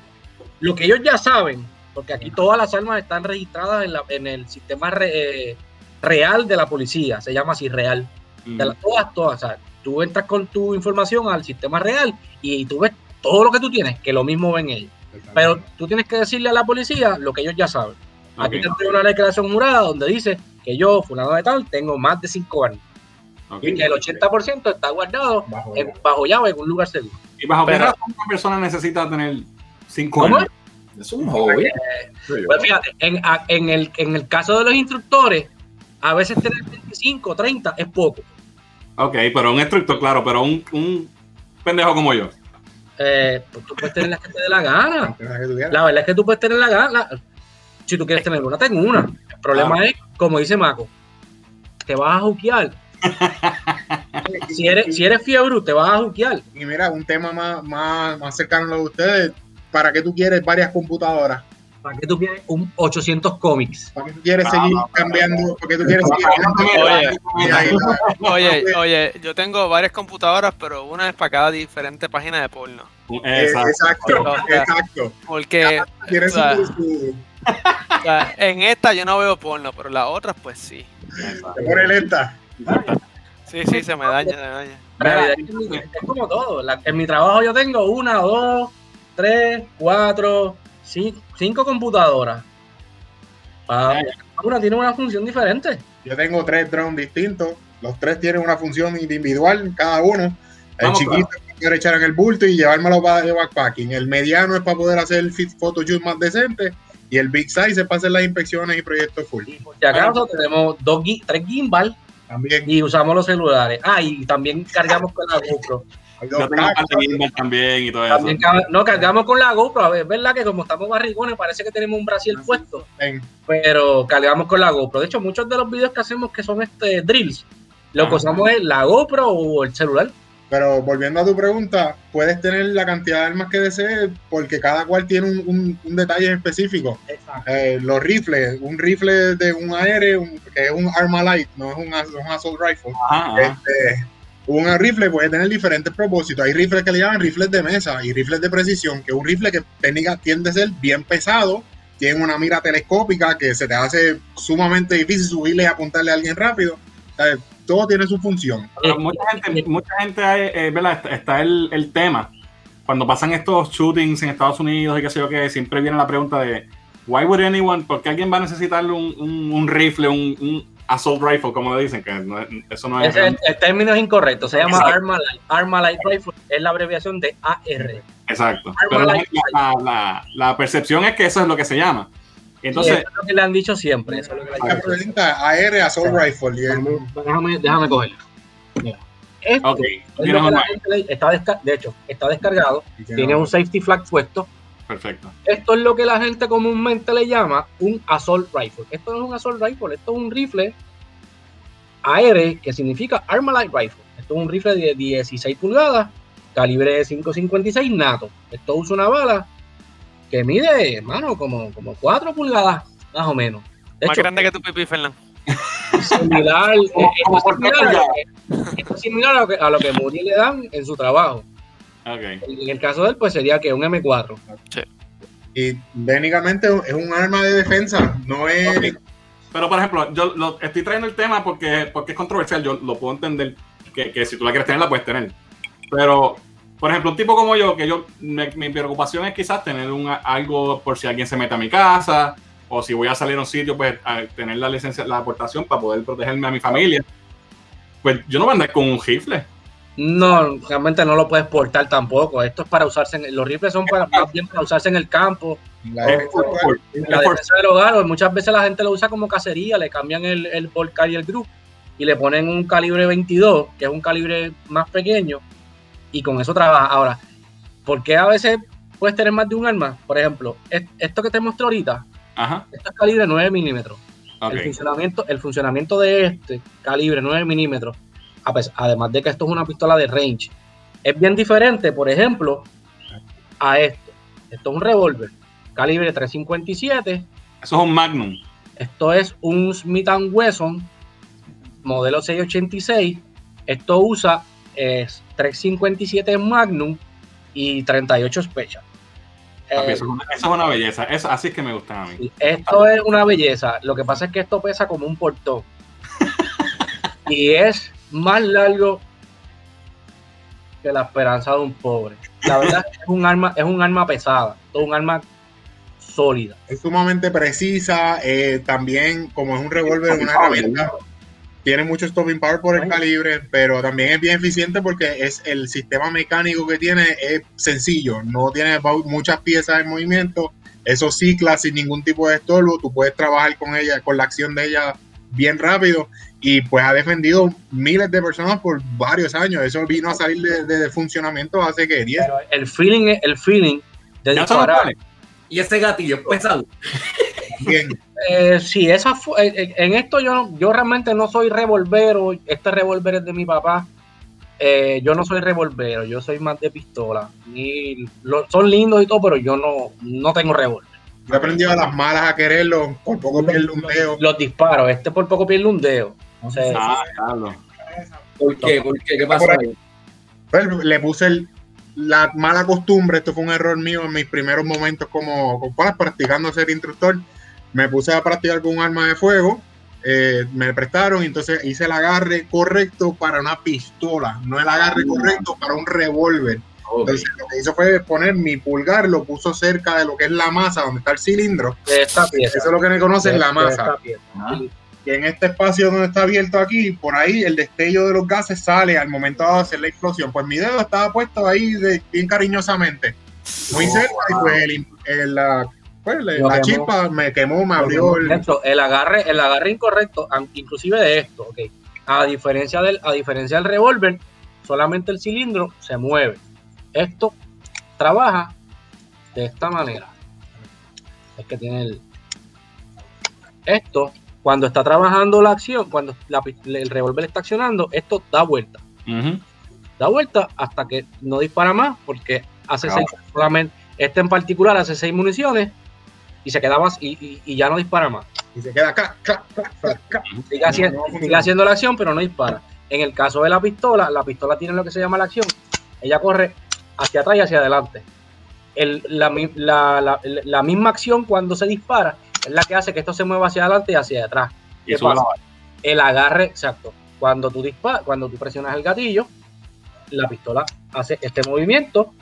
lo que ellos ya saben, porque aquí todas las armas están registradas en, la- en el sistema re- eh, real de la policía, se llama así real. Mm. De todas, todas. O sea, tú entras con tu información al sistema real y tú ves todo lo que tú tienes, que lo mismo ven ellos. Pero tú tienes que decirle a la policía lo que ellos ya saben. Aquí Ok, te entrego una declaración jurada donde dice que yo, fulano de tal, tengo más de 5 armas ok. y que el 80% está guardado Bajo en- bajo llave en un lugar seguro. ¿Y bajo qué razón una persona necesita tener cinco ¿Cómo? años? Es un hobby. Pues fíjate, en, el, en el caso de los instructores, a veces tener 25, 30 es poco. Ok, pero un instructor, claro, pero un, un pendejo como yo. Eh, pues tú puedes tener las que te dé la gana. La verdad es que tú puedes tener la gana. Si tú quieres tener una, ten una. El problema es, como dice Maco, te vas a juquear. si, eres, si eres fiebre, te vas a juquear. Y mira, un tema más, más, más cercano a lo de ustedes. ¿Para qué tú quieres varias computadoras? ¿Para qué tú quieres un 800 cómics? ¿Para qué tú quieres Ah, seguir no, cambiando? ¿Para qué tú quieres seguir Oye. La- Oye, oye, yo tengo varias computadoras, pero una es para cada diferente página de porno. Eh, Exacto. Exacto. Porque Tienes o sea, su- su- o sea, en esta yo no veo porno, pero las otras pues sí. te pone lenta. Sí, sí, se me daña, se me daña. Es como todo. La- en mi trabajo yo tengo una, dos, tres, cuatro, cinco, cinco computadoras. Ah, una tiene una función diferente. Yo tengo tres drones distintos. Los tres tienen una función individual, cada uno. El Vamos, chiquito es para poder echar en el bulto y llevármelo para de backpacking. El mediano es para poder hacer photoshoot más decente. Y el big size es para hacer las inspecciones y proyectos full. Y por si acaso tenemos dos, tres gimbal También y usamos los celulares. Ah, y también cargamos con la GoPro. Yo tengo de también y todo eso. También ca- no, cargamos con la GoPro. A ver, es verdad que como estamos barrigones, parece que tenemos un Brasil puesto. En- Pero cargamos con la GoPro. De hecho, muchos de los videos que hacemos que son este drills, lo que usamos es la GoPro o el celular. Pero volviendo a tu pregunta, puedes tener la cantidad de armas que desees porque cada cual tiene un, un- un detalle específico. Eh, los rifles, un rifle de un aéreo, un- que es un arma light, no es un, un assault rifle. Ajá. Este, un rifle puede tener diferentes propósitos. Hay rifles que le llaman rifles de mesa y rifles de precisión, que es un rifle que técnica tiende a ser bien pesado, tiene una mira telescópica que se te hace sumamente difícil subirle y apuntarle a alguien rápido. O sea, todo tiene su función. Pero mucha gente, mucha gente eh, ¿verdad? Está, está el, el tema. Cuando pasan estos shootings en Estados Unidos y qué sé yo que siempre viene la pregunta de why would anyone, ¿por qué alguien va a necesitar un, un, un rifle, un, un assault rifle, como le dicen? Que no eso no es. Ese, el, el término es incorrecto. Se llama. Arma Light. Arma Light Rifle es la abreviación de AR. Exacto. Arma Pero la, light. la, la- la percepción es que eso es lo que se llama. Entonces, eso es lo que le han dicho siempre. Eso es lo que La pregunta Assault Rifle. y el- Déjame, déjame cogerlo. Mira. Esto es lo que la gente está de hecho, está descargado. Tiene no- un safety flag puesto. Perfecto. Esto es lo que la gente comúnmente le llama un assault rifle. Esto no es un assault rifle, esto es un rifle AR, que significa Arma Light Rifle. Esto es un rifle de 16 pulgadas, calibre de 5.56 nato. Esto usa una bala que mide, hermano, como, como 4 pulgadas, más o menos. De Más hecho, grande que tu pipí, Fernando. similar, eh, es similar, a lo que, esto es similar a lo que, a lo que Moody le dan en su trabajo. En el caso de él, pues sería que un M4. Y técnicamente es un arma de defensa, no es. Pero, por ejemplo, yo lo, estoy trayendo el tema porque, porque es controversial. Yo lo puedo entender que, que si tú la quieres tener, la puedes tener. Pero, por ejemplo, un tipo como yo, que yo me- mi preocupación es quizás tener un, algo por si alguien se mete a mi casa o si voy a salir a un sitio, pues a tener la licencia, la aportación para poder protegerme a mi familia. Pues yo no voy a andar con un rifle. No, realmente no lo puedes portar tampoco. Esto es para usarse en los rifles son para, más bien para usarse en el campo, La defensa Por- la por- defensa del hogar. o Muchas veces la gente lo usa como cacería, le cambian el, el volcar y el group y le ponen un calibre 22, que es un calibre más pequeño, y con eso trabaja. Ahora, ¿por qué a veces puedes tener más de un arma? Por ejemplo, es- esto que te mostré ahorita, Ajá. esto es calibre 9 milímetros. El, funcionamiento, el funcionamiento de este calibre 9 milímetros, además de que esto es una pistola de range, es bien diferente, por ejemplo, a esto. Esto es un revólver, calibre 357. Eso es un Magnum. Esto es un Smith Wesson, modelo 686. Esto usa es 357 Magnum y 38 Special. Papi, Eh, eso, es una, eso es una belleza. Eso, así es que me gustan a mí. Esto es una belleza. Lo que pasa es que esto pesa como un portón. y es más largo que la esperanza de un pobre. La verdad es que es un arma, es un arma pesada, es un arma sólida. Es sumamente precisa. eh, también, como es un revólver, una herramienta. Tiene mucho stopping power por el calibre, pero también es bien eficiente porque es el sistema mecánico que tiene es sencillo. No tiene mu- muchas piezas en movimiento eso cicla sin ningún tipo de estorbo, tú puedes trabajar con ella, con la acción de ella bien rápido y pues ha defendido miles de personas por varios años. Eso vino a salir de, funcionamiento hace que 10. El feeling, el feeling de disparar. Y ese gatillo pesado. Bien. Eh, sí, esa fue, eh, eh, en esto yo, yo realmente no soy revolvero. Este revólver es de mi papá. Eh, yo no soy revolvero, yo soy más de pistola. Y son lindos y todo, pero yo no, no tengo revólver. Yo he aprendido a las malas a quererlo, por poco pierde un dedo. Los, disparos, este por poco pierde un dedo. No sé. Ah, ¿Por qué? ¿Por qué? ¿Qué pasó ahí? Pues, le puse la mala costumbre, esto fue un error mío en mis primeros momentos como, como practicando ser instructor. Me puse a practicar con un arma de fuego eh, me prestaron entonces hice el agarre correcto para una pistola, no el agarre ah. correcto para un revólver. Entonces lo que hizo fue poner mi pulgar, lo puso cerca de lo que es la masa, donde está el cilindro. Esta pieza. Eso es lo que me conocen, la masa. Y en este espacio donde está abierto aquí, por ahí el destello de los gases sale al momento de hacer la explosión. Pues mi dedo estaba puesto ahí de, bien cariñosamente. Muy cerca y pues el, la pues la chispa me quemó, me abrió el... el agarre, el agarre incorrecto, inclusive de esto, ok. A diferencia del, a diferencia del revólver, solamente el cilindro se mueve. Esto trabaja de esta manera. Es que tiene el. Esto, cuando está trabajando la acción, cuando el revólver está accionando, esto da vuelta. Da vuelta hasta que no dispara más, porque hace seis, solamente, este en particular hace seis municiones y se quedaba y, y, ya no dispara más. Y se queda acá, sigue, haciendo, la acción, pero no dispara. En el caso de la pistola, la pistola tiene lo que se llama la acción. Ella corre hacia atrás y hacia adelante. la, misma acción cuando se dispara es la que hace que esto se mueva hacia adelante y hacia atrás. ¿Qué pasa? El agarre, exacto. Cuando tú disparas, cuando tú presionas el gatillo, la pistola hace este movimiento,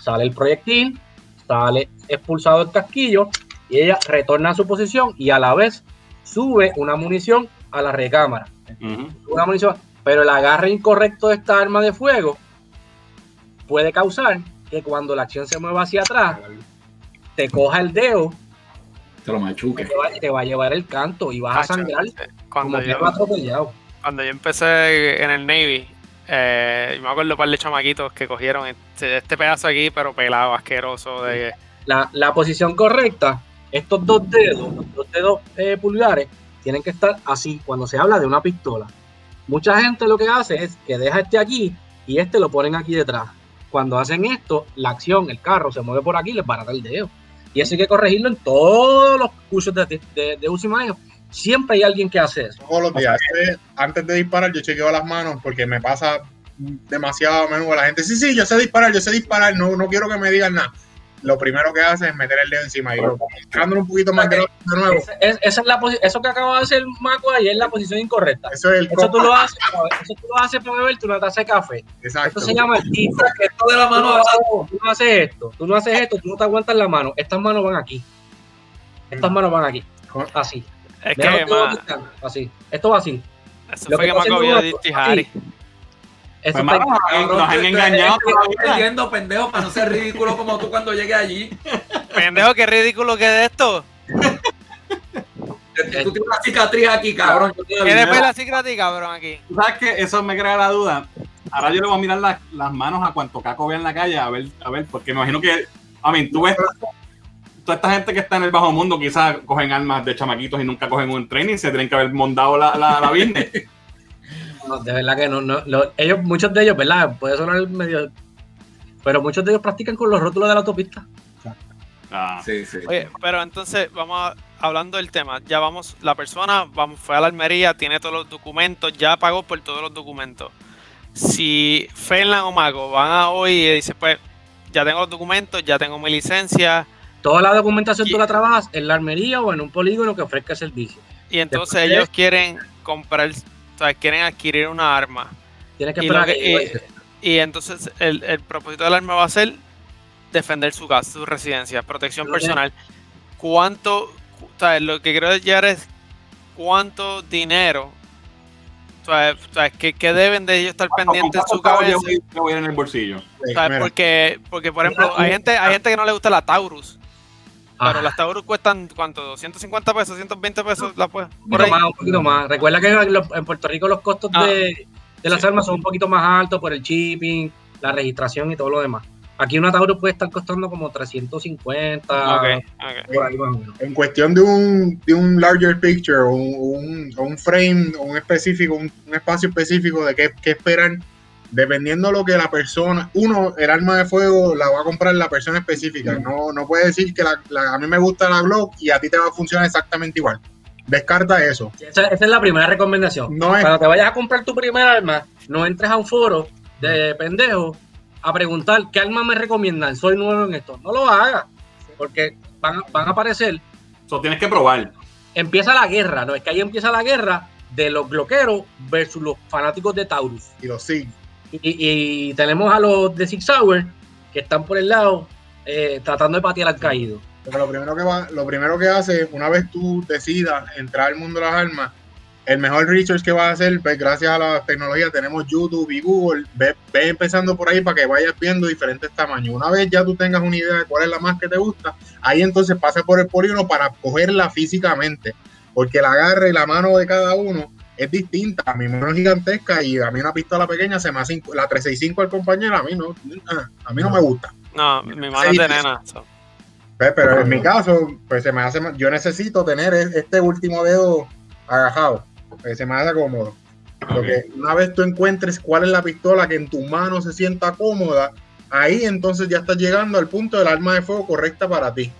sale el proyectil, sale expulsado el casquillo y ella retorna a su posición y a la vez sube una munición a la recámara. Una munición, pero el agarre incorrecto de esta arma de fuego puede causar que cuando la acción se mueva hacia atrás, te coja el dedo, te lo machuque. Te va, te va a llevar el canto y vas a sangrar cuando yo, atropellado. Cuando yo empecé en el Navy, eh, me acuerdo un par de chamaquitos que cogieron este, este, pedazo aquí, pero pelado, asqueroso. De... La, la posición correcta, estos dos dedos, los dos dedos eh, pulgares, tienen que estar así cuando se habla de una pistola. Mucha gente lo que hace es que deja este aquí y este lo ponen aquí detrás. Cuando hacen esto, la acción, el carro se mueve por aquí y les barata el dedo. Y eso hay que corregirlo en todos los cursos de, de, de uso y manejo siempre hay alguien que hace eso. Todos los días. Antes de disparar, yo chequeo las manos porque me pasa demasiado a menudo la gente. Sí, sí, yo sé disparar, yo sé disparar, no, no quiero que me digan nada. Lo primero que hace es meter el dedo encima y lo un poquito más de nuevo. esa es la eso que acaba de hacer Maco ahí es la posición incorrecta. Eso, es el eso tú lo haces, eso tú lo haces para beber tu taza de café. Exacto. Esto se llama el tip. Esto de la mano tú no haces esto, tú no haces esto, tú no te aguantas la mano. Estas manos van aquí. Estas manos van aquí. Así. Es que más... Así. Esto va así. Eso fue que, me cogió de Harry. Eso pues nos han engañado. Estoy pendejo, para no ser ridículo como tú cuando llegué allí. Pendejo, qué ridículo que es esto. Tú tienes una cicatriz aquí, cabrón. ¿Tienes la cicatriz, cabrón, aquí? ¿Sabes qué? Eso me crea la duda. Ahora yo le voy a mirar las, las manos a cuanto caco vea en la calle, a ver, a ver, porque me imagino que, a mí, tú ves toda esta gente que está en el bajo mundo quizás cogen armas de chamaquitos y nunca cogen un training, se tienen que haber montado la, la, la business. No, de verdad que no, no, ellos, muchos de ellos, ¿verdad? Puede sonar medio. Pero muchos de ellos practican con los rótulos de la autopista. Ah. Sí, sí. Oye, pero entonces vamos hablando del tema. Ya vamos, la persona vamos, fue a la Almería, tiene todos los documentos, ya pagó por todos los documentos. Si Fernand o Mago van a hoy y dicen, pues, ya tengo los documentos, ya tengo mi licencia, Toda la documentación tú la trabajas en la armería o en un polígono que ofrezca servicio. Y entonces ellos quieren comprar, o sea, quieren adquirir una arma. Tienen que esperar. Y, y, entonces el, propósito del arma va a ser defender su casa, su residencia, protección personal. ¿Cuánto, o sea, lo que quiero llegar es cuánto dinero o sea, ¿qué, deben de ellos estar pendientes en su cabeza? en el bolsillo. porque, porque, por ejemplo, hay gente, hay gente que no le gusta la Taurus. Pero Ah. las Taurus cuestan, ¿cuánto? ¿150 pesos? ¿120 pesos? La pues, Un poquito más, un poquito más. Recuerda que en, los- en Puerto Rico los costos Ah, de, de las sí. armas son un poquito más altos por el shipping, la registración y todo lo demás. Aquí una Taurus puede estar costando como 350, Ok, ok. por ahí más o menos. En cuestión de un, de un larger picture, o un, un, o un frame, o un específico, un, un espacio específico de qué, qué esperan, dependiendo lo que la persona, uno, el arma de fuego la va a comprar la persona específica. No, no puede decir que la- la- a mí me gusta la Glock y a ti te va a funcionar exactamente igual. Descarta eso. Esa, esa es la primera recomendación. No es Cuando te vayas a comprar tu primer arma, no entres a un foro de pendejos a preguntar qué arma me recomiendan. Soy nuevo en esto. No lo hagas, porque van, a- van a aparecer. Eso tienes que probar. Empieza la guerra, ¿no? Es que ahí empieza la guerra de los bloqueros versus los fanáticos de Taurus. y lo sí. Y, y tenemos a los de Six Hour que están por el lado eh, tratando de patear al caído. Porque lo primero que va, lo primero que hace, una vez tú decidas entrar al mundo de las armas, el mejor research que vas a hacer, pues gracias a la tecnología, tenemos YouTube y Google, ve, ve empezando por ahí para que vayas viendo diferentes tamaños. Una vez ya tú tengas una idea de cuál es la más que te gusta, ahí entonces pasa por el polígono para cogerla físicamente, porque el agarre y la mano de cada uno es distinta. A mi mano es gigantesca y a mí una pistola pequeña se me hace, la 365 al compañero, a mí no, a mí no me gusta. No, mi mano es de nena. so. Pues, pero en mi caso, pues se me hace, más- yo necesito tener e- este último dedo agajado, porque se me hace cómodo. Porque una vez tú encuentres cuál es la pistola que en tu mano se sienta cómoda, ahí entonces ya estás llegando al punto del arma de fuego correcta para ti.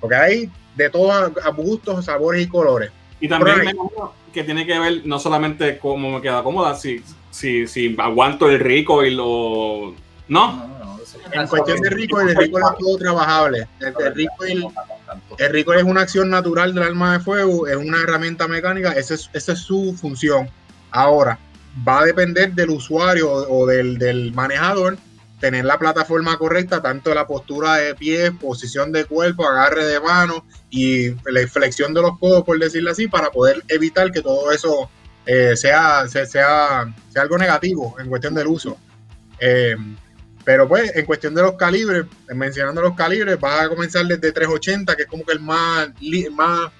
Porque hay de todos a- gustos, sabores y colores. Y también me imagino que tiene que ver no solamente cómo me queda cómoda, si, si, si aguanto el rico y lo. ¿No? No, no, En cuestión de rico, el rico es todo trabajable. El, el rico el- El rico es una acción natural del arma de fuego, es una herramienta mecánica, esa es, esa es su función. Ahora, va a depender del usuario o del, del manejador tener la plataforma correcta, tanto la postura de pie, posición de cuerpo, agarre de mano y la flexión de los codos, por decirlo así, para poder evitar que todo eso eh, sea, se- sea, sea algo negativo en cuestión del uso. Eh, pero pues, en cuestión de los calibres, mencionando los calibres, vas a comenzar desde 380, que es como que el más, más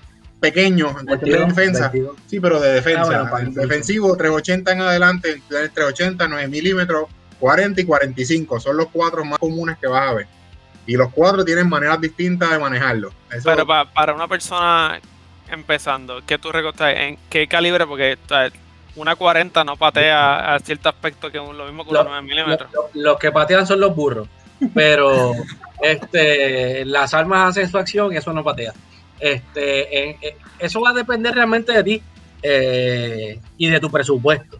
pequeño en cuestión de defensa. 22. Sí, pero de defensa. Ah, bueno, defensivo, 380 en adelante, tienes 380, 9 milímetros, 40 y 45. Son los cuatro más comunes que vas a ver. Y los cuatro tienen maneras distintas de manejarlo. Eso, Pero pa- para una persona empezando, ¿qué tú recomiendas? ¿En qué calibre? Porque o sea, una 40 no patea a cierto aspecto que lo mismo que un 9 milímetros. Lo- lo- Los que patean son los burros. Pero este, las armas hacen su acción y eso no patea. Este, en- en- eso va a depender realmente de ti eh, y de tu presupuesto.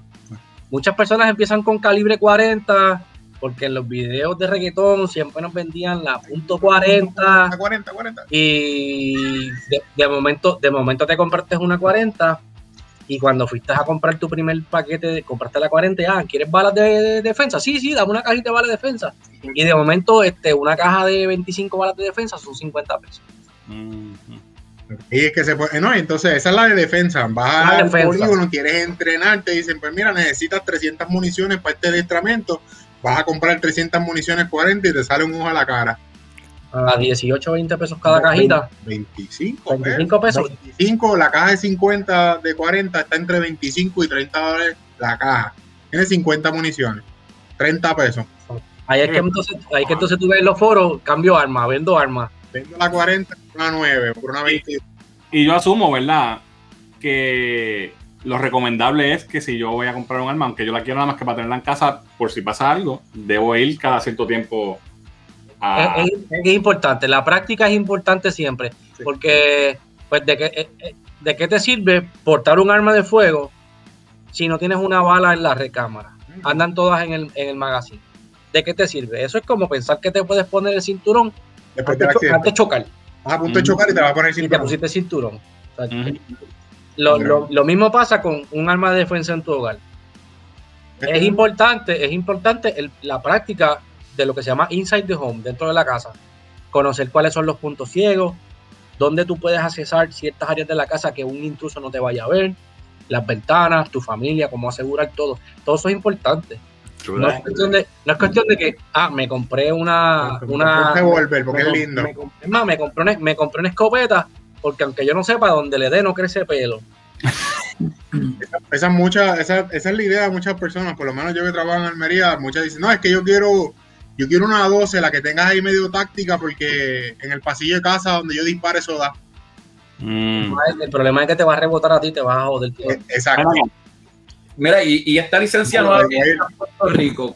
Muchas personas empiezan con calibre 40 porque en los videos de reggaetón siempre nos vendían la punto 40 a 40, 40. y de, de momento de momento te compraste una 40 y cuando fuiste a comprar tu primer paquete de compraste la 40 ah quieres balas de, de defensa sí sí dame una cajita de balas de defensa. Y de momento este una caja de 25 balas de defensa son 50 pesos. Mm, Y es que se puede. No, entonces esa es la de defensa. Vas al defensa. polígono, quieres entrenar, te dicen, pues mira, necesitas 300 municiones para este adiestramiento. Vas a comprar 300 municiones 40 y te sale un ojo a la cara. a 18 20 pesos cada cajita 25. 25 pesos 25, la caja de 50 de 40 está entre 25 y 30 dólares la caja. Tiene 50 municiones. 30 pesos. ahí es que entonces ahí es que entonces tú ves los foros cambio arma vendo armas Vendo la 40 por una 9, por una 20. Y yo asumo, ¿verdad? Que lo recomendable es que si yo voy a comprar un arma, aunque yo la quiero nada más que para tenerla en casa, por si pasa algo, debo ir cada cierto tiempo a. es, es- es importante, la práctica es importante siempre, Sí. porque pues de qué, eh, eh, de qué te sirve portar un arma de fuego si no tienes una bala en la recámara. Andan todas en el, en el magazine. ¿De qué te sirve? Eso es como pensar que te puedes poner el cinturón Después del cho- antes chocar a punto de chocar y te vas a poner y te cinturón. pusiste cinturón. O sea, Ujú. lo, lo- lo mismo pasa con un arma de defensa en tu hogar. Es importante, es importante el- la práctica de lo que se llama inside the home, dentro de la casa. Conocer cuáles son los puntos ciegos, dónde tú puedes accesar ciertas áreas de la casa que un intruso no te vaya a ver, las ventanas, tu familia, cómo asegurar todo. Todo eso es importante. No es, cuestión de, no es cuestión de que, ah, me compré una. una revólver porque es lindo. Me, compré, más, me, compré una, me compré una escopeta porque aunque yo no sepa dónde le dé, no crece pelo. esa, mucha, esa, esa es la idea de muchas personas, por lo menos yo que trabajo en Almería, muchas dicen, no, es que yo quiero yo quiero una 12, la que tengas ahí medio táctica, porque en el pasillo de casa donde yo dispare eso da. Mm. El problema es que te va a rebotar a ti, te vas a joder. Eh, exacto. Mira, y, esta licencia nueva que en Puerto Rico,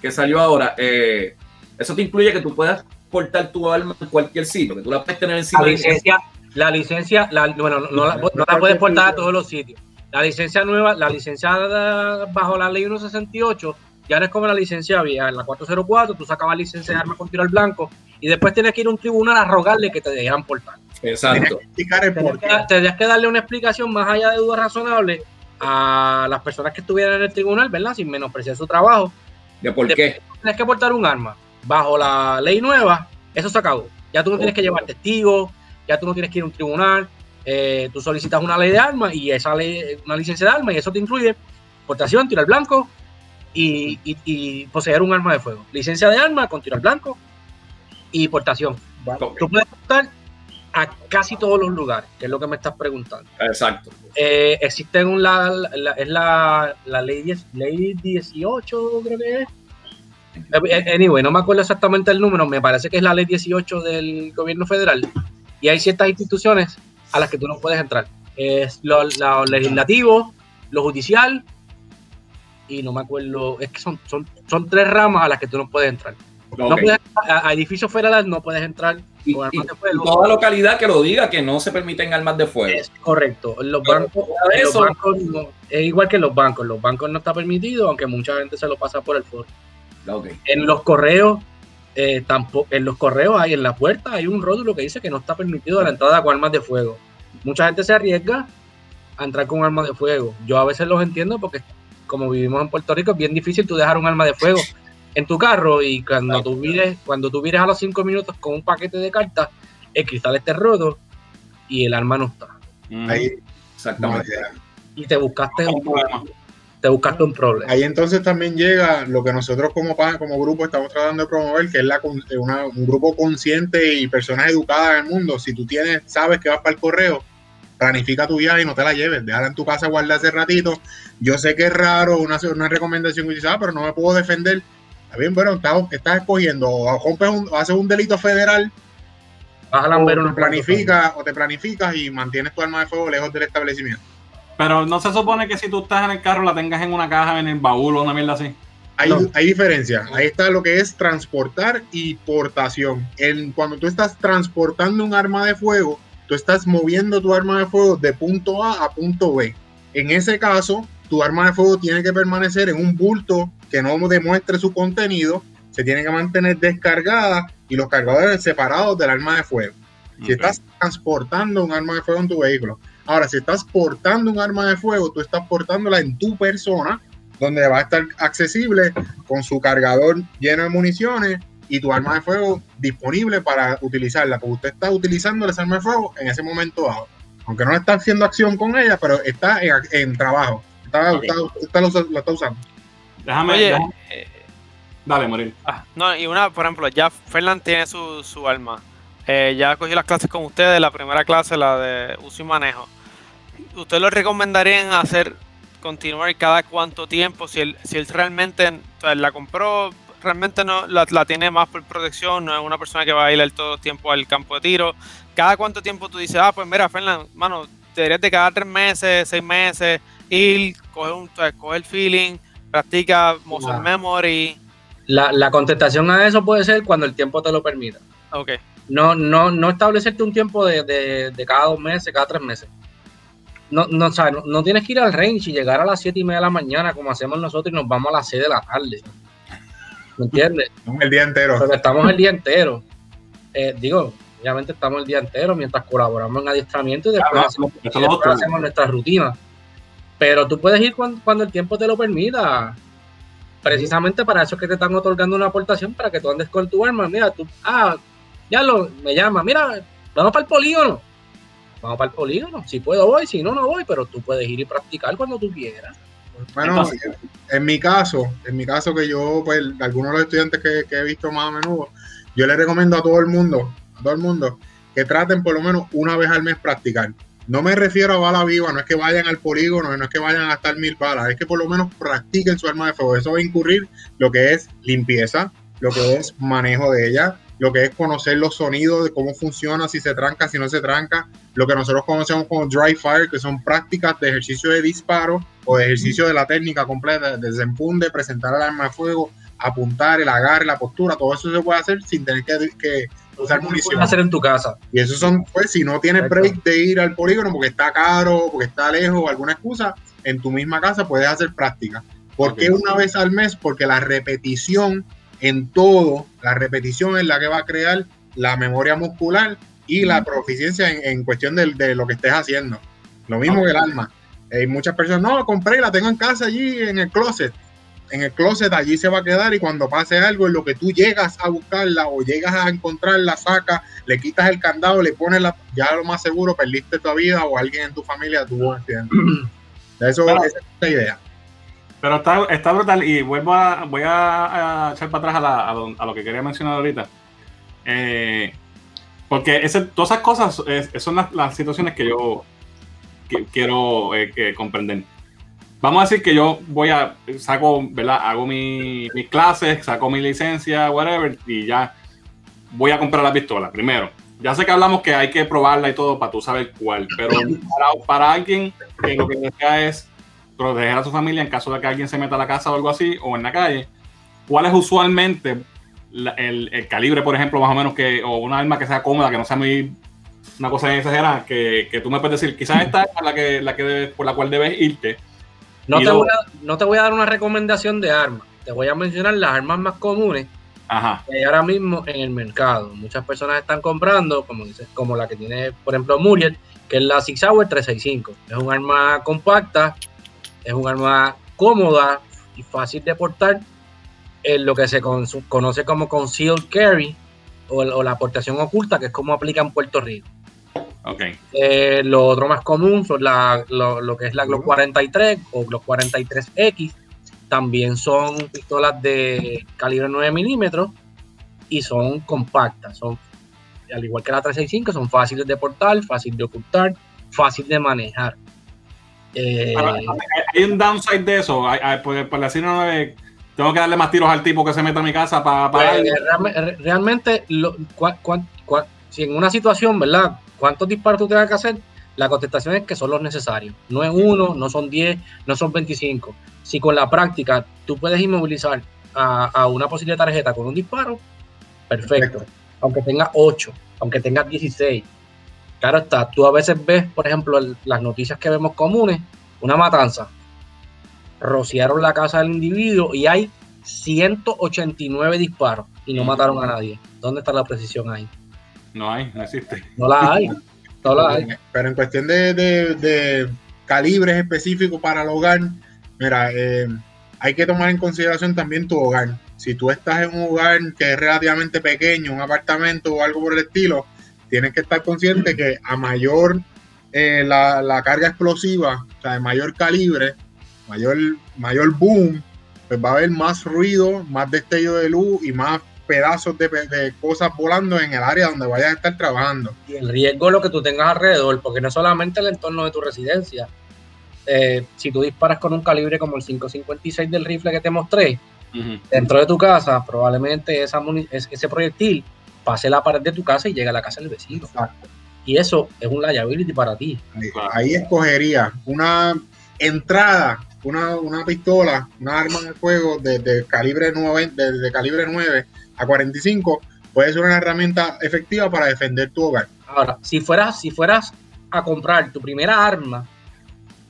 que, salió ahora, eh, eso te incluye que tú puedas portar tu arma en cualquier sitio, que tú la puedes tener encima. La licencia, la licencia, bueno, no, la, no la puedes portar a todos los sitios. La licencia nueva, la licencia bajo la ley 168 ya no es como la licencia vieja, en la 404 tú sacabas licencia de arma con tiro al blanco y después tienes que ir a un tribunal a rogarle que te dejan portar. Exacto. Tendrías que, darle una explicación más allá de dudas razonables a las personas que estuvieran en el tribunal, ¿verdad? Sin menospreciar su trabajo. ¿De por qué? Tienes que portar un arma. Bajo la ley nueva, eso se acabó. Ya tú no tienes que llevar testigos, ya tú no tienes que ir a un tribunal, eh, tú solicitas una ley de armas y esa ley, una licencia de armas y eso te incluye portación, tiro al blanco, y, poseer un arma de fuego. Licencia de arma con tiro al blanco y portación. Tú puedes portar a casi todos los lugares, que es lo que me estás preguntando. Exacto. Eh, existe un, la, es la, ley, 10, ley 18, creo que es. Eh, anyway, no me acuerdo exactamente el número, me parece que es la ley 18 del gobierno federal. Y hay ciertas instituciones a las que tú no puedes entrar. Es lo legislativo, lo judicial y no me acuerdo, es que son, son, son tres ramas a las que tú no puedes entrar. No puedes, a, edificios federales no puedes entrar y, toda localidad que lo diga que no se permiten armas de fuego. Es correcto. los bancos, es igual que los bancos. Los bancos no está permitido, aunque mucha gente se lo pasa por el foro. En los correos, eh, tampoco, en los correos hay en la puerta hay un rótulo que dice que no está permitido la entrada con armas de fuego. Mucha gente se arriesga a entrar con armas de fuego. Yo a veces los entiendo porque como vivimos en Puerto Rico, es bien difícil tú dejar un arma de fuego en tu carro y cuando tú vires, cuando tú vires a los cinco minutos con un paquete de cartas, el cristal esté roto y el arma no está. Ahí, exactamente. Y te buscaste un problema. Te buscaste un problema. Ahí entonces también llega lo que nosotros como, como grupo estamos tratando de promover, que es la, un grupo consciente y personas educadas en el mundo. Si tú tienes, sabes que vas para el correo, planifica tu viaje y no te la lleves, déjala en tu casa guardar ese ratito. Yo sé que es raro una, una recomendación que dices, ah, pero no me puedo defender. Está bien, bueno, estás, estás escogiendo, o rompes un, haces un delito federal, Vas a o, te planificas, o te planificas y mantienes tu arma de fuego lejos del establecimiento. Pero no se supone que si tú estás en el carro la tengas en una caja, en el baúl o una mierda así. Hay, hay diferencia. Ahí está lo que es transportar y portación. En, cuando tú estás transportando un arma de fuego, tú estás moviendo tu arma de fuego de punto A a punto B. En ese caso, tu arma de fuego tiene que permanecer en un bulto que no demuestre su contenido, se tiene que mantener descargada y los cargadores separados del arma de fuego. Si estás transportando un arma de fuego en tu vehículo, ahora si estás portando un arma de fuego, tú estás portándola en tu persona, donde va a estar accesible con su cargador lleno de municiones y tu arma de fuego disponible para utilizarla, porque usted está utilizando esa arma de fuego en ese momento dado. Aunque no está haciendo acción con ella, pero está en, trabajo. Está, lo, está usando. Déjame. Eh, Dale, morir. Ah, no, y una, por ejemplo, ya Fernand tiene su, su arma. Eh, ya cogí las clases con ustedes, la primera clase, la de uso y manejo. ¿Usted lo recomendarían hacer, continuar cada cuánto tiempo? Si él, si él realmente la compró realmente no la, tiene más por protección, no es una persona que va a ir todo el tiempo al campo de tiro. ¿Cada cuánto tiempo tú dices, ah, pues mira, Fernando, mano, deberías de cada tres meses, seis meses, ir, coger, un, el feeling, practica muscle memory? La, la, contestación a eso puede ser cuando el tiempo te lo permita. Ok. No, no, no establecerte un tiempo de, de, cada dos meses, cada tres meses. No, no, o sea, no, no, tienes que ir al range y llegar a las siete y media de la mañana como hacemos nosotros y nos vamos a las seis de la tarde. ¿Me entiendes? El día entero. Pero estamos el día entero. Eh, digo, obviamente estamos el día entero mientras colaboramos en adiestramiento y después, hacemos, nuestra rutina. Pero tú puedes ir cuando, el tiempo te lo permita. Precisamente para eso es que te están otorgando una aportación para que tú andes con tu arma. Mira, tú, ah, ya lo, me llama, mira, vamos para el polígono. Vamos para el polígono. Si puedo voy, si no, no voy, pero tú puedes ir y practicar cuando tú quieras. Bueno, en mi caso, en mi caso que yo, pues, algunos de los estudiantes que, que he visto más a menudo, yo le recomiendo a todo el mundo, todo el mundo, que traten por lo menos una vez al mes practicar. No me refiero a bala viva, no es que vayan al polígono, no es que vayan a gastar mil balas, es que por lo menos practiquen su arma de fuego. Eso va a incurrir lo que es limpieza, lo que es manejo de ella, lo que es conocer los sonidos de cómo funciona, si se tranca, si no se tranca, lo que nosotros conocemos como dry fire, que son prácticas de ejercicio de disparo o de ejercicio de la técnica completa, de presentar el arma de fuego, apuntar, el agarre, la postura, todo eso se puede hacer sin tener que, usar munición. hacer en tu casa. Y eso son, pues, si no tienes break de ir al polígono porque está caro, porque está lejos alguna excusa, en tu misma casa puedes hacer práctica. ¿Por qué una vez al mes? Porque la repetición en todo, la repetición es la que va a crear la memoria muscular y la proficiencia en, cuestión de, lo que estés haciendo. Lo mismo que el alma. Hay muchas personas, no, compré, la tengo en casa allí en el closet. En el closet allí se va a quedar y cuando pase algo en lo que tú llegas a buscarla o llegas a encontrarla, saca, le quitas el candado, le pones la, ya lo más seguro perdiste tu vida o alguien en tu familia tuvo un accidente. Eso, esa es la idea. Pero está, está brutal y vuelvo a, voy a, echar para atrás a, a, lo que quería mencionar ahorita. Eh, porque ese, todas esas cosas son las, situaciones que yo quiero eh, comprender. Vamos a decir que yo voy a, saco, ¿verdad? Hago mi, mis clases, saco mi licencia, whatever, y ya voy a comprar la pistola primero. Ya sé que hablamos que hay que probarla y todo para tú saber cuál, pero para, alguien que lo que desea es proteger a su familia en caso de que alguien se meta a la casa o algo así, o en la calle, ¿cuál es usualmente el, calibre, por ejemplo, más o menos, que, o una arma que sea cómoda, que no sea muy una cosa exagerada, que, que tú me puedes decir, quizás esta es la que, la que por la cual debes irte. No te, voy a, no te voy a dar una recomendación de armas, te voy a mencionar las armas más comunes que hay ahora mismo en el mercado. Muchas personas están comprando, como, dice, como la que tiene, por ejemplo, Muriel, que es la Six Hour 365. Es un arma compacta, es un arma cómoda y fácil de portar en lo que se conoce como concealed carry o, la aportación oculta, que es como aplica en Puerto Rico. Okay. Eh, lo otro más común son lo, que es la Glock 43 o Glock 43X. También son pistolas de calibre 9 milímetros y son compactas. Son, al igual que la 365, son fáciles de portar, fácil de ocultar, fácil de manejar. Eh, hay un downside de eso. Pues, por no tengo que darle más tiros al tipo que se mete a mi casa para. Pues, realmente, si en una situación, ¿verdad? ¿Cuántos disparos tú tienes que hacer? La contestación es que son los necesarios. No es uno, no son 10, no son 25. Si con la práctica tú puedes inmovilizar a, una posible tarjeta con un disparo, perfecto. Aunque tenga 8, aunque tenga 16, Claro está, tú a veces ves, por ejemplo, las noticias que vemos comunes, una matanza. Rociaron la casa del individuo y hay 189 disparos y no mataron a nadie. ¿Dónde está la precisión ahí? No hay, no existe. No la hay. No la hay. Pero en cuestión de, calibres específicos para el hogar, mira, eh, hay que tomar en consideración también tu hogar. Si tú estás en un hogar que es relativamente pequeño, un apartamento o algo por el estilo, tienes que estar consciente que a mayor eh, la, carga explosiva, o sea, de mayor calibre, mayor, mayor boom, pues va a haber más ruido, más destello de luz y más pedazos de, cosas volando en el área donde vayas a estar trabajando. Y el riesgo lo que tú tengas alrededor, porque no solamente el entorno de tu residencia. Eh, si tú disparas con un calibre como el 556 del rifle que te mostré, dentro de tu casa, probablemente esa, ese proyectil pase la pared de tu casa y llegue a la casa del vecino. Y eso es un liability para ti. Ahí, escogería una entrada, una, una, pistola, una arma de fuego de, calibre 9, de, calibre 9 a 45, puede ser una herramienta efectiva para defender tu hogar. Ahora, si fueras, si fueras a comprar tu primera arma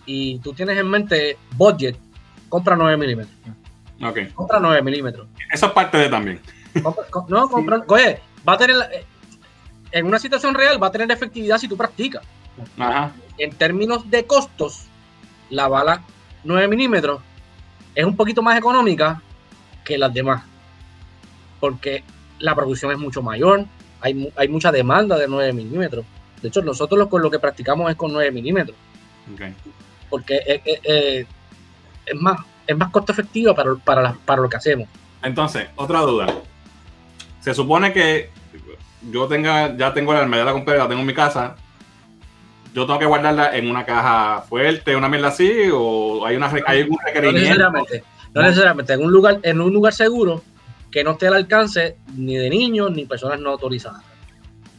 y tú tienes en mente budget, compra 9 milímetros. Ok. Compra 9 milímetros. Eso es parte de también. no, compra, oye, va a tener, eh, en una situación real, va a tener efectividad si tú practicas. En términos de costos, la bala 9 milímetros es un poquito más económica que las demás. Porque la producción es mucho mayor, hay, hay mucha demanda de 9 milímetros. De hecho, nosotros lo, con lo que practicamos es con 9 milímetros. Porque eh, eh, es más, es más costo efectiva para, para, la- para lo que hacemos. Entonces, otra duda. Se supone que yo tenga, ya tengo la arma, ya la tengo en mi casa. Yo tengo que guardarla en una caja fuerte, una mierda así, o hay, una, hay algún No requerimiento. necesariamente, no necesariamente, en un lugar, en un lugar seguro que no esté al alcance ni de niños ni personas no autorizadas.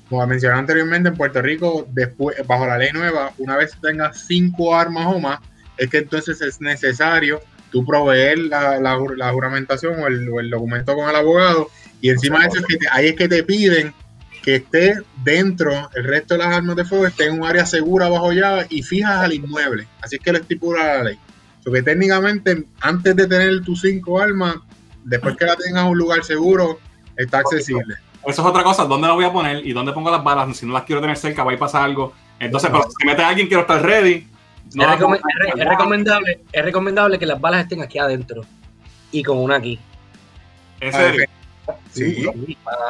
Como mencioné anteriormente, en Puerto Rico, después, bajo la ley nueva, una vez tengas cinco armas o más, es que entonces es necesario tú proveer la, la, la juramentación o el, o el documento con el abogado. Y encima de eso, es que te- ahí es que te piden que esté dentro, el resto de las armas de fuego esté en un área segura bajo llave y fijas al inmueble. Así es que lo estipula la ley. So que técnicamente, antes de tener tus cinco armas, después que la tengas en un lugar seguro, está accesible. Eso es otra cosa, ¿dónde la voy a poner y dónde pongo las balas? Si no las quiero tener cerca, va a pasar algo. Entonces, pero si mete a alguien, quiero estar ready. No es, recome- es re- es recomendable, es recomendable que las balas estén aquí adentro y con una aquí. En serio. Sí.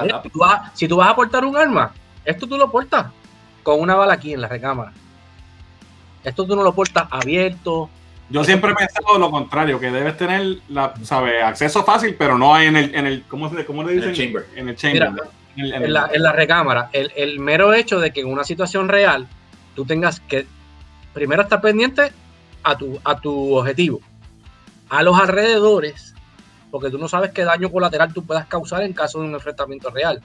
Mira, si, tú vas, si tú vas a portar un arma, esto tú lo portas con una bala aquí en la recámara. Esto tú no lo portas abierto. Yo siempre he pensado lo contrario, que debes tener la, ¿sabe? acceso fácil, pero no hay en el, en el ¿cómo, se- cómo le En el dicen? chamber. En el chamber. Mira, En el- en en la, en la recámara. El, el mero hecho de que en una situación real tú tengas que primero estar pendiente a tu, a tu objetivo, a los alrededores, porque tú no sabes qué daño colateral tú puedas causar en caso de un enfrentamiento real.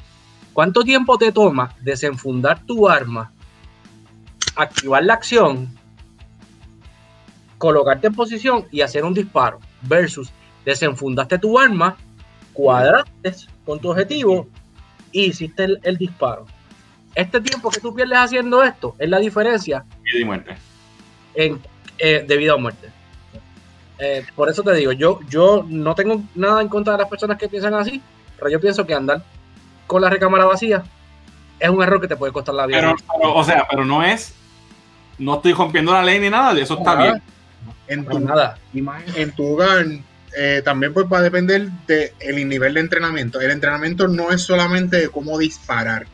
¿Cuánto tiempo te toma desenfundar tu arma, activar la acción, colocarte en posición y hacer un disparo? Versus desenfundaste tu arma, cuadraste con tu objetivo y hiciste el, el disparo. Este tiempo que tú pierdes haciendo esto es la diferencia vida y muerte. en, eh, de vida o muerte. Eh, por eso te digo, yo, yo no tengo nada en contra de las personas que piensan así, pero yo pienso que andar con la recámara vacía es un error que te puede costar la vida. Pero, pero, o sea, pero no es, no estoy rompiendo la ley ni nada, eso está bien. En tu, nada. en tu hogar eh, también pues va a depender del nivel de entrenamiento. El entrenamiento no es solamente de cómo disparar.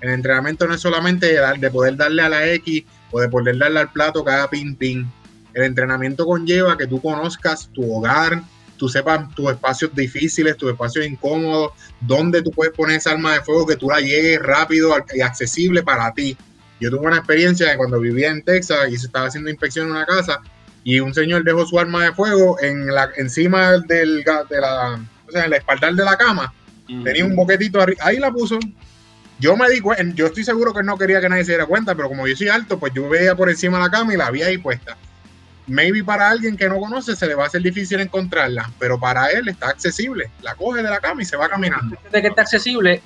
El entrenamiento no es solamente de, dar- de poder darle a la X o de poder darle al plato cada pin pin. El entrenamiento conlleva que tú conozcas tu hogar, tú sepas tus espacios difíciles, tus espacios incómodos, dónde tú puedes poner esa arma de fuego que tú la llegues rápido y accesible para ti. Yo tuve una experiencia de cuando vivía en Texas y se estaba haciendo inspección en una casa y un señor dejó su arma de fuego en la, encima del, de la, o sea, en la espaldar de la cama. Tenía un boquetito arri- ahí la puso. Yo me di cuenta, yo estoy seguro que él no quería que nadie se diera cuenta, pero como yo soy alto, pues yo veía por encima de la cama y la vi ahí puesta. Maybe para alguien que no conoce se le va a ser difícil encontrarla, pero para él está accesible. La coge de la cama y se va caminando. De que esté accesible,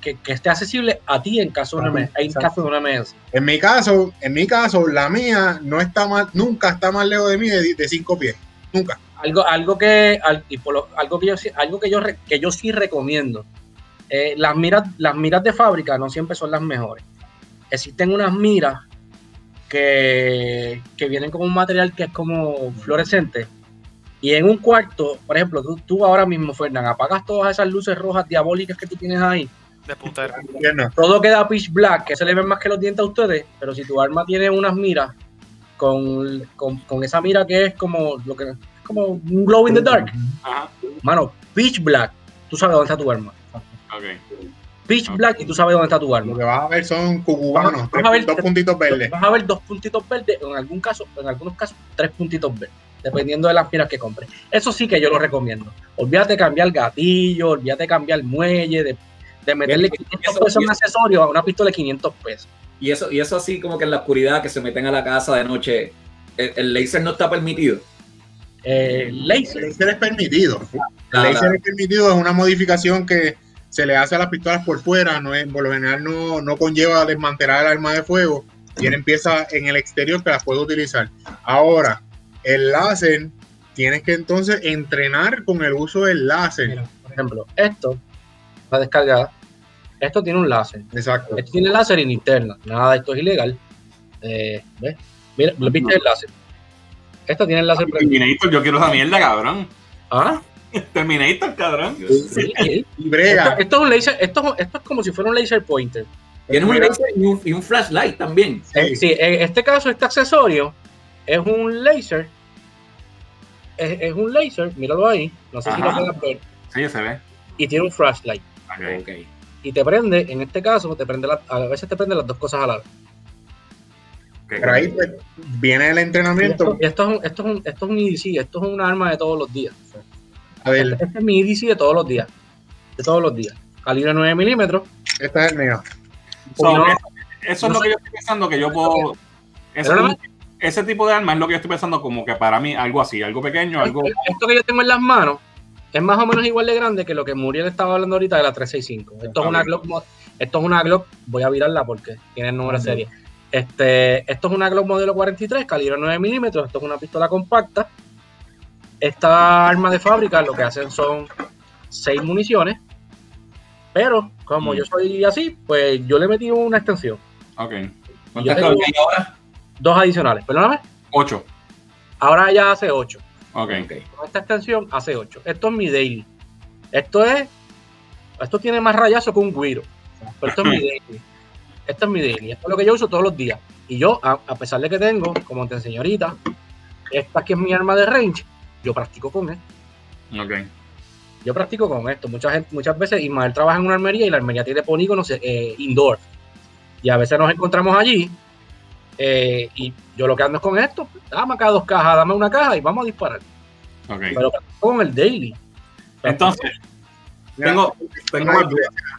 que, que esté accesible a ti en caso de una, en caso de una emergencia. En mi caso, en mi caso, la mía no está más, nunca está más lejos de mí de, de cinco pies. Nunca. algo algo que al- y por lo- algo que yo algo que yo que yo sí recomiendo eh, las miras las miras de fábrica no siempre son las mejores existen unas miras que, que vienen con un material que es como fluorescente y en un cuarto por ejemplo tú, tú ahora mismo Fernán apagas todas esas luces rojas diabólicas que tú tienes ahí De putero. Todo queda pitch black, que se le ven más que los dientes a ustedes, pero si tu arma tiene unas miras con, con, con esa mira que es como lo que es como un glow in the dark, Ajá, mano, pitch black, tú sabes dónde está tu arma. ok. Pitch black y tú sabes dónde está tu Lo arma. que vas a ver son cubanos, Vas a ver- dos puntitos verdes. Vas a ver dos puntitos verdes, en algún caso, en algunos casos, tres puntitos verdes, dependiendo de las miras que compres. Eso sí que yo lo recomiendo. Olvídate de cambiar gatillo, olvídate de cambiar muelle, de, de meterle Bien, 500 eso- pesos a un accesorio a una pistola de 500 pesos. Y eso, y eso así como que en la oscuridad que se meten a la casa de noche, el, el laser no está permitido. Eh, El laser. laser es permitido. El Claro. laser es permitido, es una modificación que se le hace a las pistolas por fuera, no es, por lo general no, no conlleva desmantelar el arma de fuego y él empieza en el exterior que las puede utilizar. Ahora, el láser, tienes que entonces entrenar con el uso del láser. Mira, por ejemplo, esto, la descargada, esto tiene un láser. Exacto. Esto tiene láser y linterna. Nada de esto es ilegal. Eh, ¿ves? Mira, ¿lo ¿viste el láser? Esto tiene el láser prendido. Terminator, yo quiero esa mierda, cabrón. ¿Ah? Terminator, cabrón. Sí, sí. Y Esto, brega. esto es un laser, esto, esto es como si fuera un laser pointer. Tienes un laser y un, y un flashlight también. Sí, en este caso, este accesorio es un laser es, es un laser, míralo ahí, no sé si lo puedes ver, Sí, se ve. y tiene un flashlight. Ok. Ok. Y te prende, en este caso, te prende la- a veces te prende las dos cosas a la vez. Pero ahí pues, viene el Y entrenamiento. Esto, y esto es un, esto, es un, esto es un EDC, esto es un arma de todos los días. A ver, Este es mi EDC de todos los días. De todos los días. Calibre 9 milímetros. este es el mío. So, No. eso, es lo que yo estoy pensando que yo puedo. Ese tipo de arma es lo que yo estoy pensando como que para mí algo así, algo pequeño, algo. Esto que yo tengo en las manos es más o menos igual de grande que lo que Muriel estaba hablando ahorita de la 365. Esto es una. Glock, esto es una Glock, voy a virarla porque tiene el número de serie. Este, esto es una Glock modelo 43, calibre 9 milímetros, esto es una pistola compacta. Esta arma de fábrica lo que hacen son 6 municiones, pero como Mm. yo soy así, pues yo le metí una extensión, Ok. ¿Cuántas ahora? dos adicionales, perdóname, Ocho. ahora ya hace 8. Ok. Ok. con esta extensión hace 8. Esto es mi daily. Esto es. Esto tiene más rayazo que un guiro. Pero esto es mi daily. Esto es mi daily. Esto es lo que yo uso todos los días. Y yo, a, a pesar de que tengo, como te enseñé ahorita, esta que es mi arma de range, yo practico con esto. Ok. Yo practico con esto. Mucha gente, muchas veces Ismael trabaja en una armería y la armería tiene polígonos eh, indoor. Y a veces nos encontramos allí. Eh, y yo lo que ando es con esto. Dame acá dos cajas, dame una caja y vamos a disparar. Ok. Pero con el daily. Entonces, tengo, tengo una, diferencia,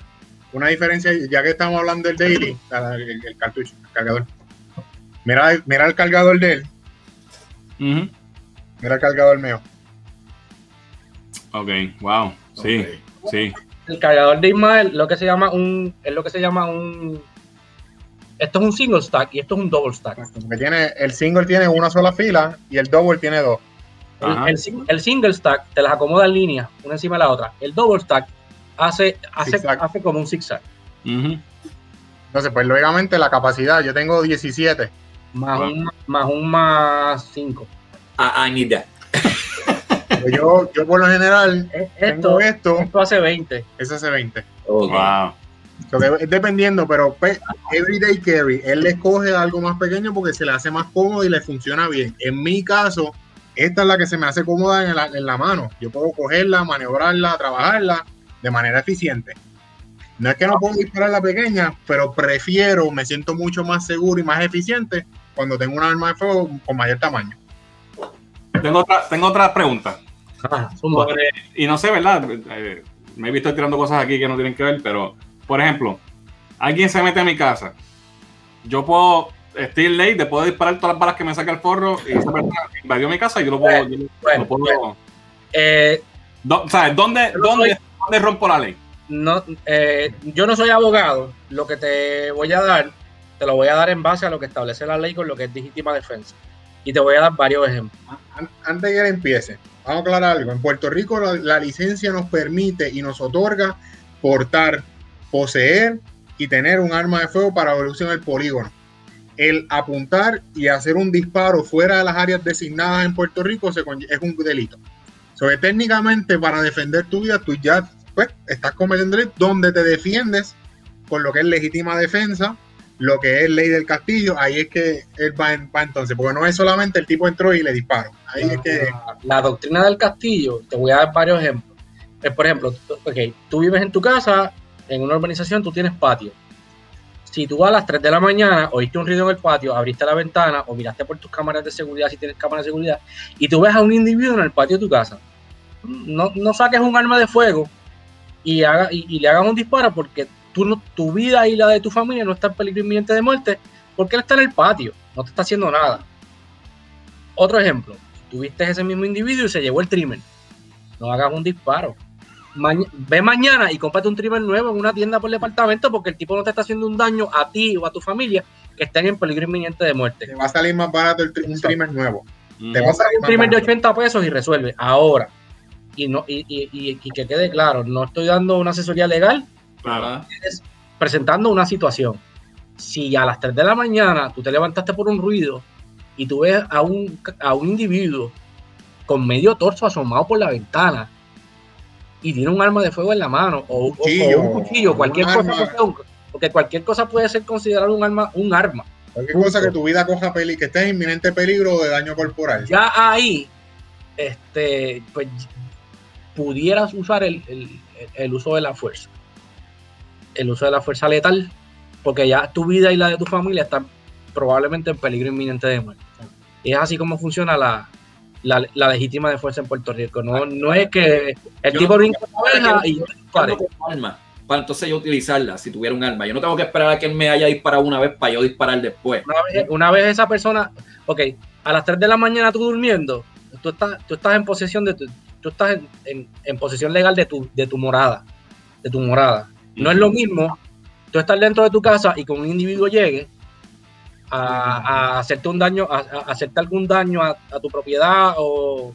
una diferencia, ya que estamos hablando del daily, el, el cartucho, el cargador. Mira, mira el cargador de él, mira el cargador mío. Ok, wow. Sí, sí. el cargador de Ismael lo que se llama un es lo que se llama un esto es un single stack y esto es un double stack Porque tiene, el single tiene una sola fila y el double tiene dos. el, single stack te las acomoda en línea una encima de la otra el double stack hace hace, hace como un zigzag Ujú. Entonces, pues lógicamente la capacidad, yo tengo 17. más Wow. un más un más 5 I, I need that. Pues yo, yo por lo general esto tengo esto, esto hace 20 ese hace 20. Ok. Wow. Es dependiendo, pero pues, everyday carry, él le escoge algo más pequeño porque se le hace más cómodo y le funciona bien. En mi caso, esta es la que se me hace cómoda en la, en la mano. Yo puedo cogerla, maniobrarla, trabajarla de manera eficiente. No es que no puedo disparar la pequeña, pero prefiero, me siento mucho más seguro y más eficiente cuando tengo un arma de fuego con mayor tamaño. Tengo otra, tengo otra pregunta. Ah. Sobre- y no sé, ¿verdad? Eh, me he visto tirando cosas aquí que no tienen que ver, pero, por ejemplo, alguien se mete a mi casa. Yo puedo, Steel Late, de puedo disparar todas las balas que me saca el forro y esa persona invadió mi casa y yo lo puedo. yo lo- Bueno, Eh, Do- ¿Sabes? ¿Dónde, Yo no dónde, soy- dónde rompo la ley? no, eh, yo no soy abogado. Lo que te voy a dar, te lo voy a dar en base a lo que establece la ley con lo que es legítima defensa. Y te voy a dar varios ejemplos. An- Antes de que él empiece, vamos a aclarar algo. En Puerto Rico la, la licencia nos permite y nos otorga portar, poseer y tener un arma de fuego para evolución del polígono. El apuntar y hacer un disparo fuera de las áreas designadas en Puerto Rico es un delito. So que técnicamente para defender tu vida, tú ya pues, estás cometiendo delito donde te defiendes con lo que es legítima defensa, lo que es ley del castillo, ahí es que él va, va entonces, porque no es solamente el tipo entró y le disparo. Ahí es que La doctrina del castillo, te voy a dar varios ejemplos. Eh, por ejemplo, tú- ok, tú vives en tu casa, en una urbanización, tú tienes patio. Si tú a las 3 de la mañana oíste un ruido en el patio, abriste la ventana o miraste por tus cámaras de seguridad, si tienes cámaras de seguridad, y tú ves a un individuo en el patio de tu casa, no, no saques un arma de fuego y, haga, y, le hagas un disparo porque tú no- tu vida y la de tu familia no está en peligro inminente de muerte porque él está en el patio, no te está haciendo nada. Otro ejemplo, tuviste ese mismo individuo y se llevó el trimmer. No hagas un disparo. Maña- ve mañana y cómprate un trimmer nuevo en una tienda por departamento porque el tipo no te está haciendo un daño a ti o a tu familia que estén en peligro inminente de muerte. te va a salir más barato el tri- un trimmer nuevo. Mm. Te va a salir un trimmer de barato. 80 pesos y resuelve. Ahora, y, no, y, y- y- y que quede claro, no estoy dando una asesoría legal, Claro. Es presentando una situación. Si a las 3 de la mañana tú te levantaste por un ruido y tú ves a un, a un individuo con medio torso asomado por la ventana y tiene un arma de fuego en la mano o, o Cuchillo, un cuchillo, cualquier un cosa, arma. un- porque cualquier cosa puede ser considerado un arma, un arma. Cualquier cosa que tu vida coja peli, que estés en inminente peligro de daño corporal. Ya ahí este, pues pudieras usar el, el, uso de la fuerza. El uso de la fuerza letal, porque ya tu vida y la de tu familia están probablemente en peligro inminente de muerte. Y es así como funciona la, la, la legítima de fuerza en Puerto Rico. No, no es que el tipo brinca y yo Arma, para entonces yo utilizarla si tuviera un arma. Yo no tengo que esperar a que él me haya disparado una vez para yo disparar después. Una vez, una vez esa persona, ok, a las 3 de la mañana tú durmiendo, tú estás, tú estás en posesión de tu, tú estás en, en, posesión legal de tu, de tu morada, de tu morada. No es lo mismo tú estar dentro de tu casa y que un individuo llegue a, hacerte un daño, a, hacerte algún daño a, tu propiedad o,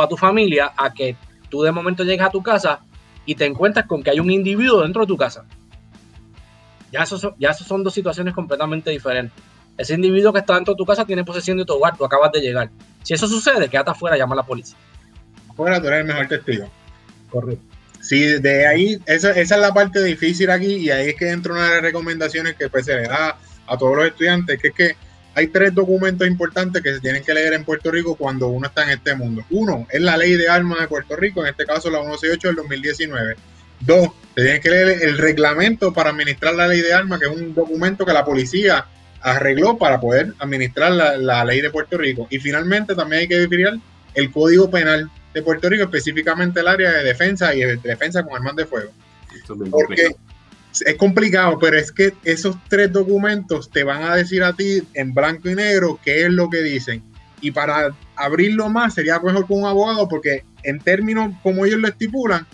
a tu familia, a que tú de momento llegues a tu casa y te encuentras con que hay un individuo dentro de tu casa. Ya eso, son, ya eso son dos situaciones completamente diferentes. Ese individuo que está dentro de tu casa tiene posesión de tu hogar, tú acabas de llegar. Si eso sucede, quédate afuera, llama a la policía. Afuera tú eres el mejor testigo. Correcto. Sí, de ahí, esa, esa es la parte difícil aquí y ahí es que entra una de las recomendaciones que pues se le da a todos los estudiantes, que es que hay tres documentos importantes que se tienen que leer en Puerto Rico cuando uno está en este mundo. Uno es la ley de armas de Puerto Rico, en este caso la 168 del 2019. Dos, se tiene que leer el reglamento para administrar la ley de armas, que es un documento que la policía arregló para poder administrar la, ley de Puerto Rico. Y finalmente también hay que definir el Código Penal de Puerto Rico, específicamente el área de defensa y de defensa con armas de fuego. Porque es complicado, pero es que esos tres documentos te van a decir a ti en blanco y negro qué es lo que dicen. Y para abrirlo más sería mejor con un abogado porque en términos como ellos lo estipulan,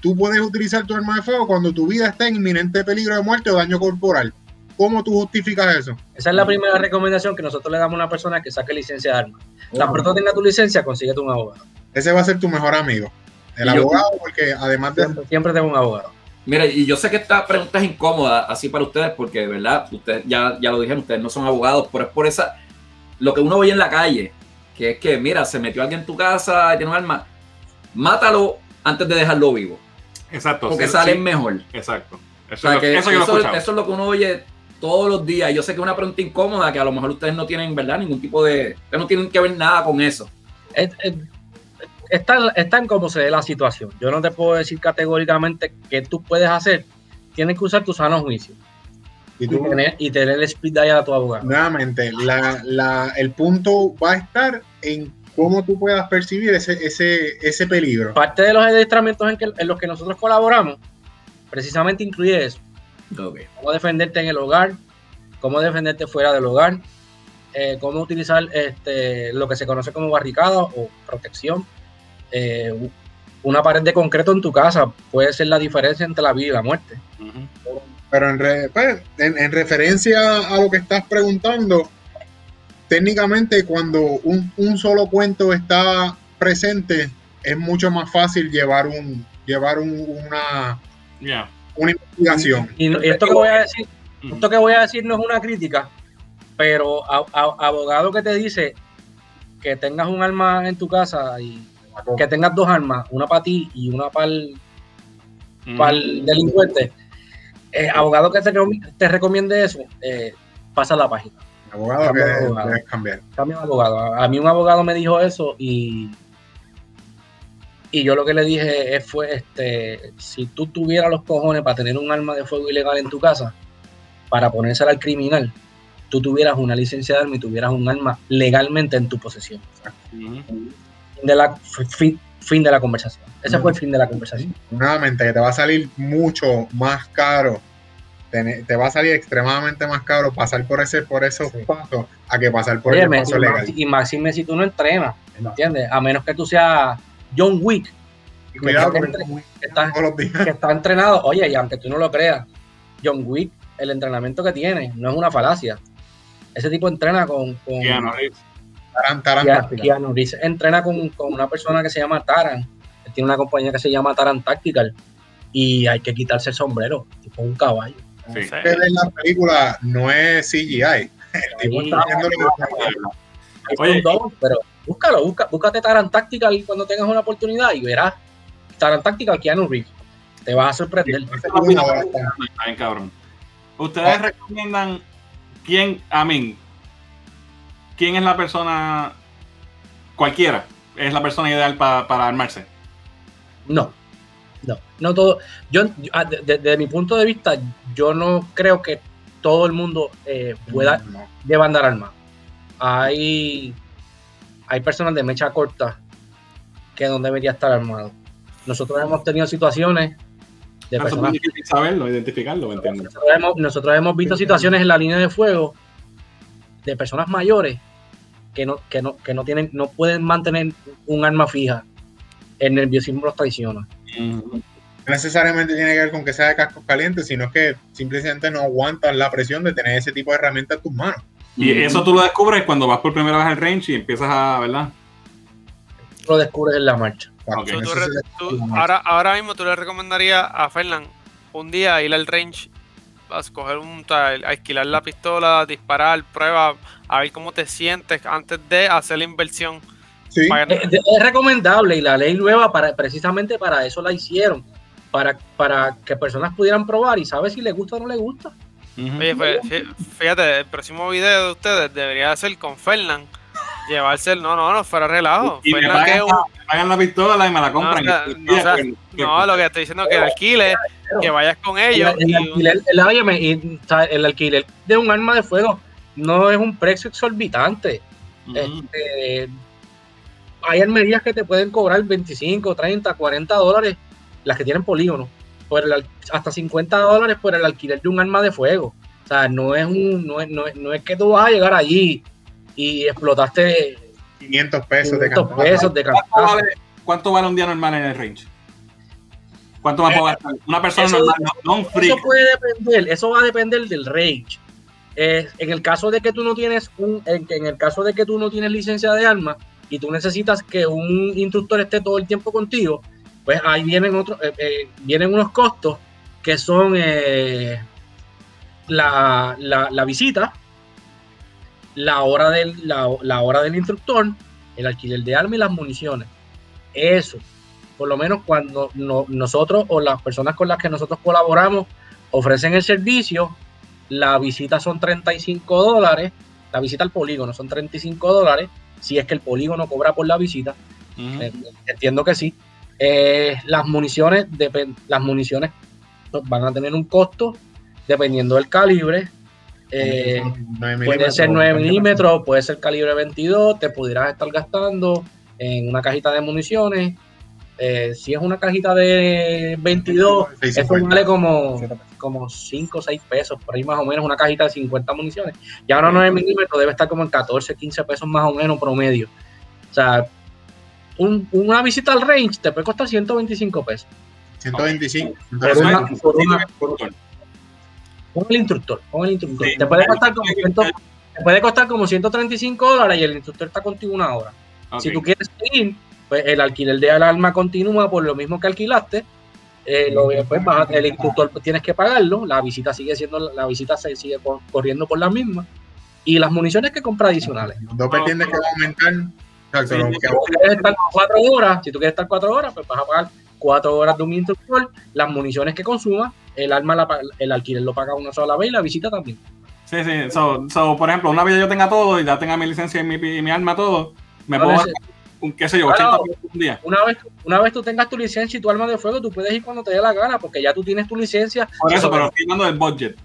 tú puedes utilizar tu arma de fuego cuando tu vida está en inminente peligro de muerte o daño corporal. ¿Cómo tú justificas eso? Esa es la primera recomendación que nosotros le damos a una persona que saque licencia de armas. Tan pronto tenga tu licencia, consíguete un abogado. Ese va a ser tu mejor amigo. El abogado, porque además de... Siempre, siempre tengo un abogado. Mira, y yo sé que esta pregunta es incómoda así para ustedes, porque de verdad, ustedes ya, ya lo dijeron, ustedes no son abogados, pero es por esa, lo que uno ve en la calle, que es que, mira, se metió alguien en tu casa, tiene un arma, mátalo antes de dejarlo vivo. Exacto. Porque salen mejor. Exacto. Eso, es lo, que uno oye todos los días. Yo sé que es una pregunta incómoda, que a lo mejor ustedes no tienen, ¿verdad? Ningún tipo de... Ustedes no tienen que ver nada con eso está, en cómo se dé la situación. Yo no te puedo decir categóricamente qué tú puedes hacer. Tienes que usar tu sano juicio. Y, tener, y tener el speed dial a tu abogado. Nuevamente, el punto va a estar en cómo tú puedas percibir ese, ese, ese peligro. Parte de los adiestramientos en, los que nosotros colaboramos, precisamente incluye eso. Cómo defenderte en el hogar, cómo defenderte fuera del hogar, eh, cómo utilizar este, lo que se conoce como barricada o protección eh, una pared de concreto en tu casa puede ser la diferencia entre la vida y la muerte. Pero en, pues, en, referencia a lo que estás preguntando, técnicamente cuando un, solo cuento está presente, es mucho más fácil llevar un llevar una, una investigación. Y, esto que voy a decir, esto que voy a decir no es una crítica, pero abogado que te dice que tengas un arma en tu casa y que tengas dos armas, una para ti y una para el, delincuente, eh, abogado que te, recomiende eso, eh, pasa la página. Abogado que debes cambiar. Cambia abogado. A mí un abogado me dijo eso y, y yo lo que le dije fue, este, si tú tuvieras los cojones para tener un arma de fuego ilegal en tu casa, para ponérsela al criminal, tú tuvieras una licencia de arma y tuvieras un arma legalmente en tu posesión de la, fin, de la conversación. Ese fue el fin de la conversación. Nuevamente, que te va a salir mucho más caro, te, va a salir extremadamente más caro pasar por ese por esos pasos a que pasar por el paso legal. Y máxime si tú no entrenas, ¿entiendes? A menos que tú seas John Wick. cuidado que, está, que está entrenado. Oye, y aunque tú no lo creas, John Wick, el entrenamiento que tiene no es una falacia. Ese tipo entrena con, con, Taran, Keanu entrena con, una persona que se llama Taran. Él tiene una compañía que se llama Taran Tactical. Y hay que quitarse el sombrero, tipo un caballo. Sí. En la película no es CGI. pero búscalo, busca, búscate Taran Tactical cuando tengas una oportunidad y verás Taran Tactical Keanu Reeves. Te vas a sorprender. Ustedes ah. recomiendan quién, a mí, quién es la persona cualquiera, es la persona ideal pa- para armarse. No, no, no todo. Yo, yo- ah, desde mi punto de vista, yo no creo que todo el mundo eh, pueda No. deba andar armado. Hay, hay personas de mecha corta que no debería estar armado. Nosotros hemos tenido situaciones de es personas saberlo, identificarlo, nosotros hemos, nosotros hemos visto situaciones en la línea de fuego de personas mayores que no, que no, que no tienen, no pueden mantener un arma fija. El nerviosismo los traiciona. No necesariamente tiene que ver con que sea de cascos calientes, sino que simplemente no aguantan la presión de tener ese tipo de herramientas en tus manos. Y eso tú lo descubres cuando vas por primera vez al range y empiezas a, ¿verdad? Lo descubres en la marcha. Tú- tú- ahora, ahora mismo tú le recomendarías a Fernan un día ir al range a escoger un tal, alquilar la pistola, disparar, prueba, a ver cómo te sientes antes de hacer la inversión. Sí, Para- Es, es recomendable y la ley nueva para, precisamente para eso la hicieron. Para, para que personas pudieran probar y saber si les gusta o no les gusta. Oye, fí- fíjate, el próximo video de ustedes debería ser con Fernan. Llevarse el, no, no, no, fuera relajo. Y me que pagan, un- me pagan la pistola y me la compran. No, o sea, Y- no, o sea, que- no, lo que estoy diciendo es que alquile, que vayas con ellos. el, el y- alquiler, el, óyeme, y, o sea, el alquiler de un arma de fuego no es un precio exorbitante. Ujú. Este, hay armerías que te pueden cobrar 25, 30, 40 dólares, las que tienen polígono, por el hasta 50 dólares por el alquiler de un arma de fuego. O sea, no es, un, no es, no es, no es que tú vas a llegar allí y explotaste 500 pesos de 500 cantazo. pesos de ¿Cuánto vale, cuánto vale un día normal en el range? ¿Cuánto me puedo gastar? Una persona Eso- normal, no, no un freak. Eso puede depender, eso va a depender del range. Eh, en el caso de que tú no tienes un, en, en el caso de que tú no tienes licencia de arma y tú necesitas que un instructor esté todo el tiempo contigo, pues ahí vienen otros, eh, eh, vienen unos costos que son eh, la, la- la visita, la hora del, la, la hora del instructor, el alquiler de arma y las municiones. Eso, por lo menos cuando no- nosotros o las personas con las que nosotros colaboramos ofrecen el servicio, la visita son 35 dólares, la visita al polígono son 35 dólares, si es que el polígono cobra por la visita, eh, entiendo que sí. Eh, las municiones, las municiones van a tener un costo dependiendo del calibre. Eh, Nueve Puede ser milímetros, 9 milímetros, puede ser calibre 22, te pudieras estar gastando en una cajita de municiones. Eh, si es una cajita de 22, eso 650. vale como, como 5 o 6 pesos, por ahí más o menos, una cajita de 50 municiones. Y ahora 9 milímetros debe estar como en 14, 15 pesos más o menos promedio. O sea, un- una visita al range te puede costar 125 pesos. 125. Por Eso una- por una- por un- Con el instructor, con el instructor. Sí. te, puede costar como 100 te puede costar como 135 dólares y el instructor está contigo una hora. Si tú quieres seguir, pues el alquiler de alarma continúa por lo mismo que alquilaste. Eh, lo- pues, vas el instructor pues, tienes que pagarlo, la visita sigue siendo, la visita se sigue cor- corriendo por la misma. Y las municiones que compra adicionales. Dos vertientes que va a aumentar. Exacto, que Si tú quieres estar cuatro horas, si tú quieres estar cuatro horas, pues vas a pagar cuatro horas de un instructor, las municiones que consuma, el arma la el alquiler lo paga una sola vez y la visita también. Sí, sí. So, so, por ejemplo, una vez yo tenga todo y ya tenga mi licencia y mi, y mi arma, todo, me puedo gastar un, qué sé yo, Claro. 80 pesos un día. Una vez, una vez tú tengas tu licencia y tu arma de fuego, tú puedes ir cuando te dé la gana, porque ya tú tienes tu licencia. Por eso, Eso- pero estoy hablando del budget.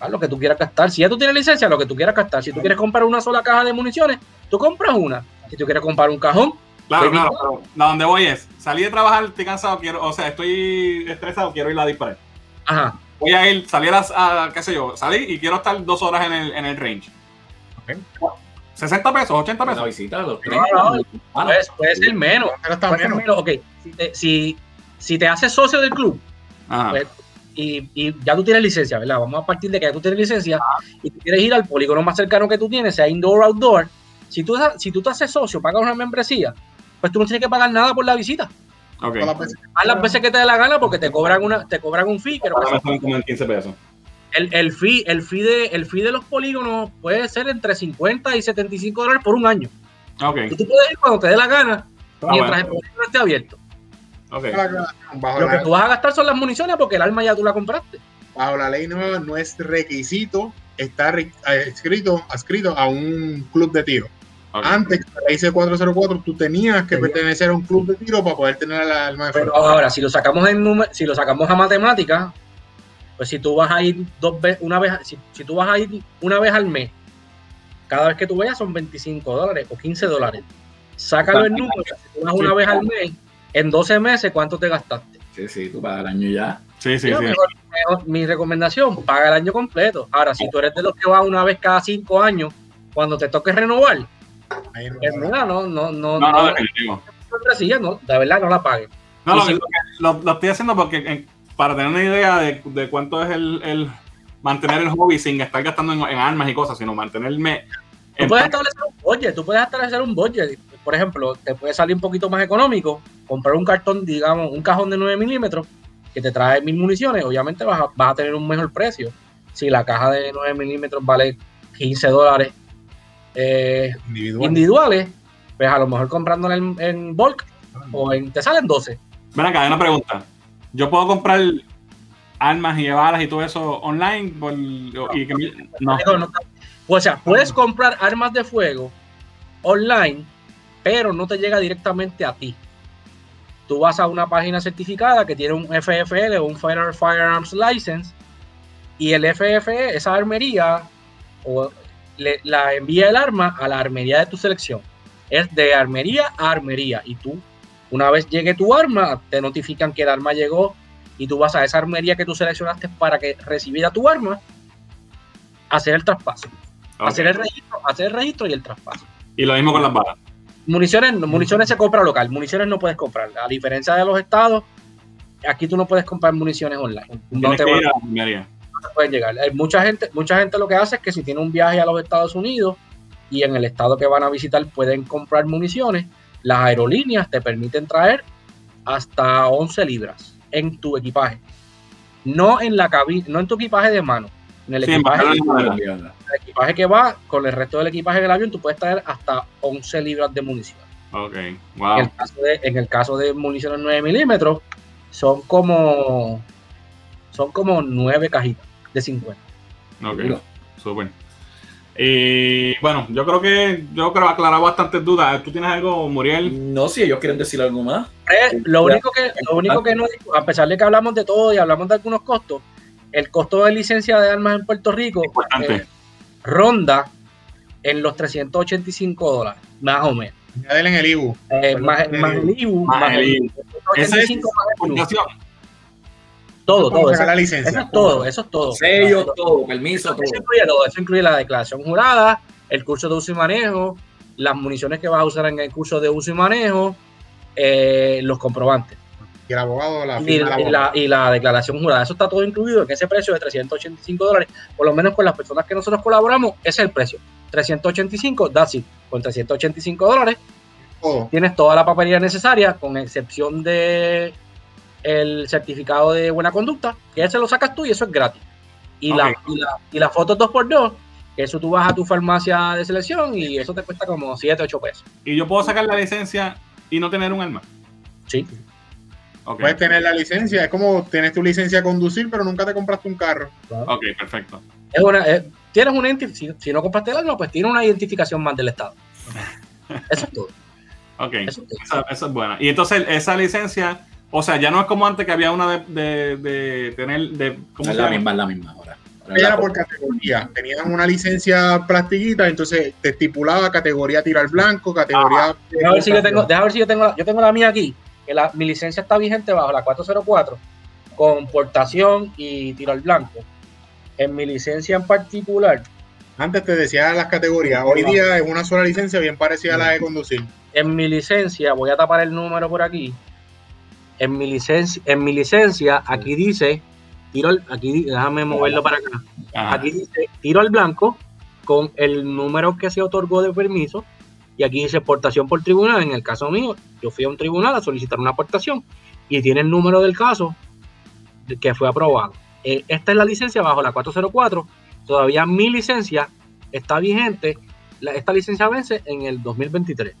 a lo que tú quieras gastar. Si ya tú tienes licencia, lo que tú quieras gastar. Si tú quieres comprar una sola caja de municiones, tú compras una. Si tú quieres comprar un cajón, Claro, claro, pero a donde voy es, salí de trabajar, estoy cansado, quiero, o sea, estoy estresado, quiero ir a disparar. ajá. Voy a ir, salir a, a- qué sé yo, salí y quiero estar dos horas en el, en el range. Ok. 60 pesos, 80 La pesos. visita, los No, no, Ah, no. Puede, puede ser menos. Pero está Puede ser menos. Ok, si te, si, si te haces socio del club Ajá. Pues, y, y ya tú tienes licencia, ¿verdad? Vamos a partir de que ya tú tienes licencia y tú quieres ir al polígono más cercano que tú tienes, sea indoor o outdoor. Si tú, si tú te haces socio, pagas una membresía, pues tú no tienes que pagar nada por la visita. Ok. Todas las veces. Haz las veces que te dé la gana porque te cobran una, te cobran un fee, creo que son- como en 15 pesos. el, el fee, el fee de, el fee de los polígonos puede ser entre 50 y 75 dólares por un año. Ok, Y tú puedes ir cuando te dé la gana, Ah, mientras el polígono esté abierto. ok. Bajo Lo que tú vas a gastar son las municiones porque el arma ya tú la compraste. bajo la ley nueva no es requisito estar eh, escrito, adscrito a un club de tiro. Antes, con la IC 404, tú tenías que pertenecer a un club de tiro para poder tener el arma de Pero fuego. ahora, si lo sacamos en número, si lo sacamos a matemáticas, pues si tú vas a ir dos veces, una vez, si, si tú vas a ir una vez al mes, cada vez que tú vayas son 25 dólares o 15 dólares. Sácalo en número, si tú vas una vez al mes, en 12 meses, ¿cuánto te gastaste? Sí, sí, tú para el año ya. Sí, sí, Yo, sí. mejor- mejor- mi recomendación, paga el año completo. Ahora, si tú eres de los que va una vez cada 5 años, cuando te toque renovar, no- mira, no, no, no, No, no, no, definitivo. no, de verdad no la pagues. No, lo, si- lo- lo- lo estoy haciendo porque eh, para tener una idea de, de cuánto es el, el mantener el hobby sin estar gastando en, en armas y cosas, sino mantenerme Tú puedes establecer un budget, tú puedes establecer un budget. Por ejemplo, te puede salir un poquito más económico comprar un cartón, digamos, un cajón de 9 milímetros que te trae mil municiones. Obviamente vas a, vas a tener un mejor precio. Si la caja de 9 milímetros vale 15 dólares eh, individual. individuales, pues a lo mejor comprándola en, en bulk o en, te salen 12. Ven acá, hay una pregunta. Yo puedo comprar armas y balas y todo eso online por, y que me- no. O sea, puedes comprar armas de fuego online, pero no te llega directamente a ti. Tú vas a una página certificada que tiene un FFL o un Federal Firearms License y el FFE, esa armería, o le- la envía el arma a la armería de tu selección. Es de armería a armería y tú, una vez llegue tu arma, te notifican que el arma llegó y tú vas a esa armería que tú seleccionaste para que recibiera tu arma, hacer el traspaso. Hacer el registro, hacer el registro y el traspaso. Y lo mismo con las balas. Municiones, municiones se compra local, municiones no puedes comprar. A diferencia de los estados, aquí tú no puedes comprar municiones online. No te, que van- ir a la armería. No pueden llegar. Mucha gente, mucha gente lo que hace es que si tiene un viaje a los Estados Unidos y en el estado que van a visitar pueden comprar municiones, las aerolíneas te permiten traer hasta 11 libras en tu equipaje. No en la cabina, no en tu equipaje de mano. En el Sí, equipaje en el equipaje que va con el resto del equipaje del avión, tú puedes traer hasta 11 libras de munición. En, el caso de, en el caso de municiones 9 milímetros, son como son como 9 cajitas de 50. Ok, súper. Y bueno, yo creo que yo creo que aclarado bastantes dudas. ¿Tú tienes algo, Muriel? No, si ellos quieren decir algo más. Eh, lo único que lo único que no, a pesar de que hablamos de todo y hablamos de algunos costos, el costo de licencia de armas en Puerto Rico Importante. eh, ronda en los 385 dólares, más o menos. Añádele en el IBU. Eh, más, más el IBU, Más más el el IBU. Ese es 385 más el IBU. Todo, ¿Cómo todo. Eso, la licencia? eso es todo, eso es todo. Sellos, todo, permiso, Eso todo. incluye todo, eso incluye la declaración jurada, el curso de uso y manejo, las municiones que vas a usar en el curso de uso y manejo, eh, los comprobantes Y el abogado la y, firma y el la, abogado. y la declaración jurada. Eso está todo incluido en ese precio de 385 dólares. Por lo menos con las personas que nosotros colaboramos, ese es el precio. 385, that's it. Con 385 dólares tienes toda la papelería necesaria, con excepción de el certificado de buena conducta, que ese lo sacas tú y eso es gratis. Y, la, Ok. y, la, y la foto 2x2, que eso tú vas a tu farmacia de selección y eso te cuesta como 7, 8 pesos. Y yo puedo sacar la licencia y no tener un arma. Sí. Ok, Puedes tener la licencia. Es como tienes tu licencia a conducir, pero nunca te compraste un carro. ok, perfecto. Es una, es- tienes una si, si no compraste el arma, pues tienes una identificación más del Estado. Eso es todo. Ok, Eso es todo. esa, esa es buena. Y entonces esa licencia, o sea, ya no es como antes que había una de, de, de tener, de, ¿cómo Es la misma, es la misma ahora. Era por categoría. Tenían una licencia plastiquita, entonces te estipulaba categoría tiro al blanco, categoría. Deja ver si yo tengo, deja ver si yo tengo, la, yo tengo la mía aquí, que la, mi licencia está vigente bajo la 404, con portación y tiro al blanco. En mi licencia en particular, Antes te decía las categorías. Hoy día es una sola licencia bien parecida a la de conducir. en mi licencia, voy a tapar el número por aquí. En mi licencia, en mi licencia, aquí dice, tiro al, aquí, déjame moverlo para acá. Ajá. Aquí dice tiro al blanco con el número que se otorgó de permiso y aquí dice portación por tribunal. En el caso mío, yo fui a un tribunal a solicitar una aportación y tiene el número del caso que fue aprobado. Eh, esta es la licencia bajo la 404. Todavía mi licencia está vigente. Esta licencia vence en el 2023.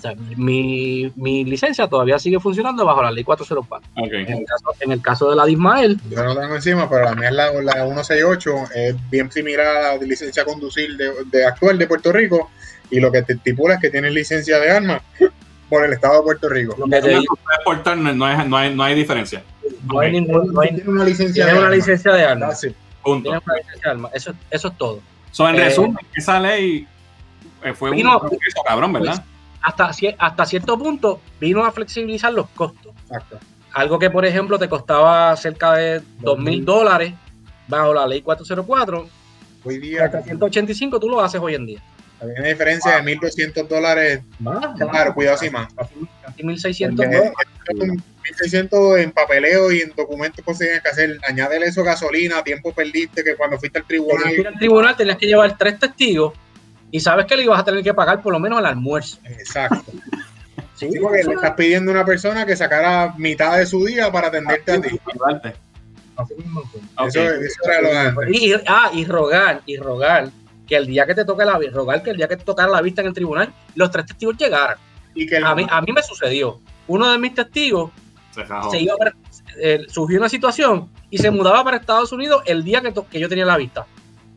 O sea, mi, mi licencia todavía sigue funcionando bajo la ley 404. Okay. En, el caso, en el caso de la de Ismael, Yo no tengo encima, pero la mía es la, la 168, es bien similar a la de licencia a conducir de, de actual de Puerto Rico, y lo que te estipula es que tienes licencia de armas por el estado de Puerto Rico. lo que te digo, Puedes portar, no, no hay, no, hay, no hay diferencia. no hay ningún, no hay, Tienes una licencia tienes de una licencia de armas. Punto. Tienes una licencia de armas. Eso, eso es todo. So, en Eh, resumen, esa ley eh, fue un progreso cabrón, ¿verdad? Hasta, hasta cierto punto vino a flexibilizar los costos. Exacto. Algo que, por ejemplo, te costaba cerca de dos mil dólares bajo la ley 404, Hoy día hasta 185 tú lo haces hoy en día. hay una diferencia de 1.200 dólares. Más, Claro, cuidado sin más. Casi, casi 1.600 Porque dólares. es un 1.600 en papeleo y en documentos tienen que hacer. Añádele eso gasolina, tiempo perdiste que cuando fuiste al Cuando tribunal. fuiste al tribunal tenías que llevar tres testigos y sabes que le ibas a tener que pagar por lo menos el almuerzo. Exacto. Sí, Sí, porque le estás pidiendo a una persona que sacara mitad de su día para atenderte a ti. Ok. Eso, eso era lo antes. Y, ah, y rogar, y rogar que el día que te toque la vi- rogar que el día que te tocara la vista en el tribunal, los tres testigos llegaran. Y que el- A mí, a mí me sucedió. Uno de mis testigos Se iba para- eh, surgió una situación y se mudaba para Estados Unidos el día que yo tenía la vista.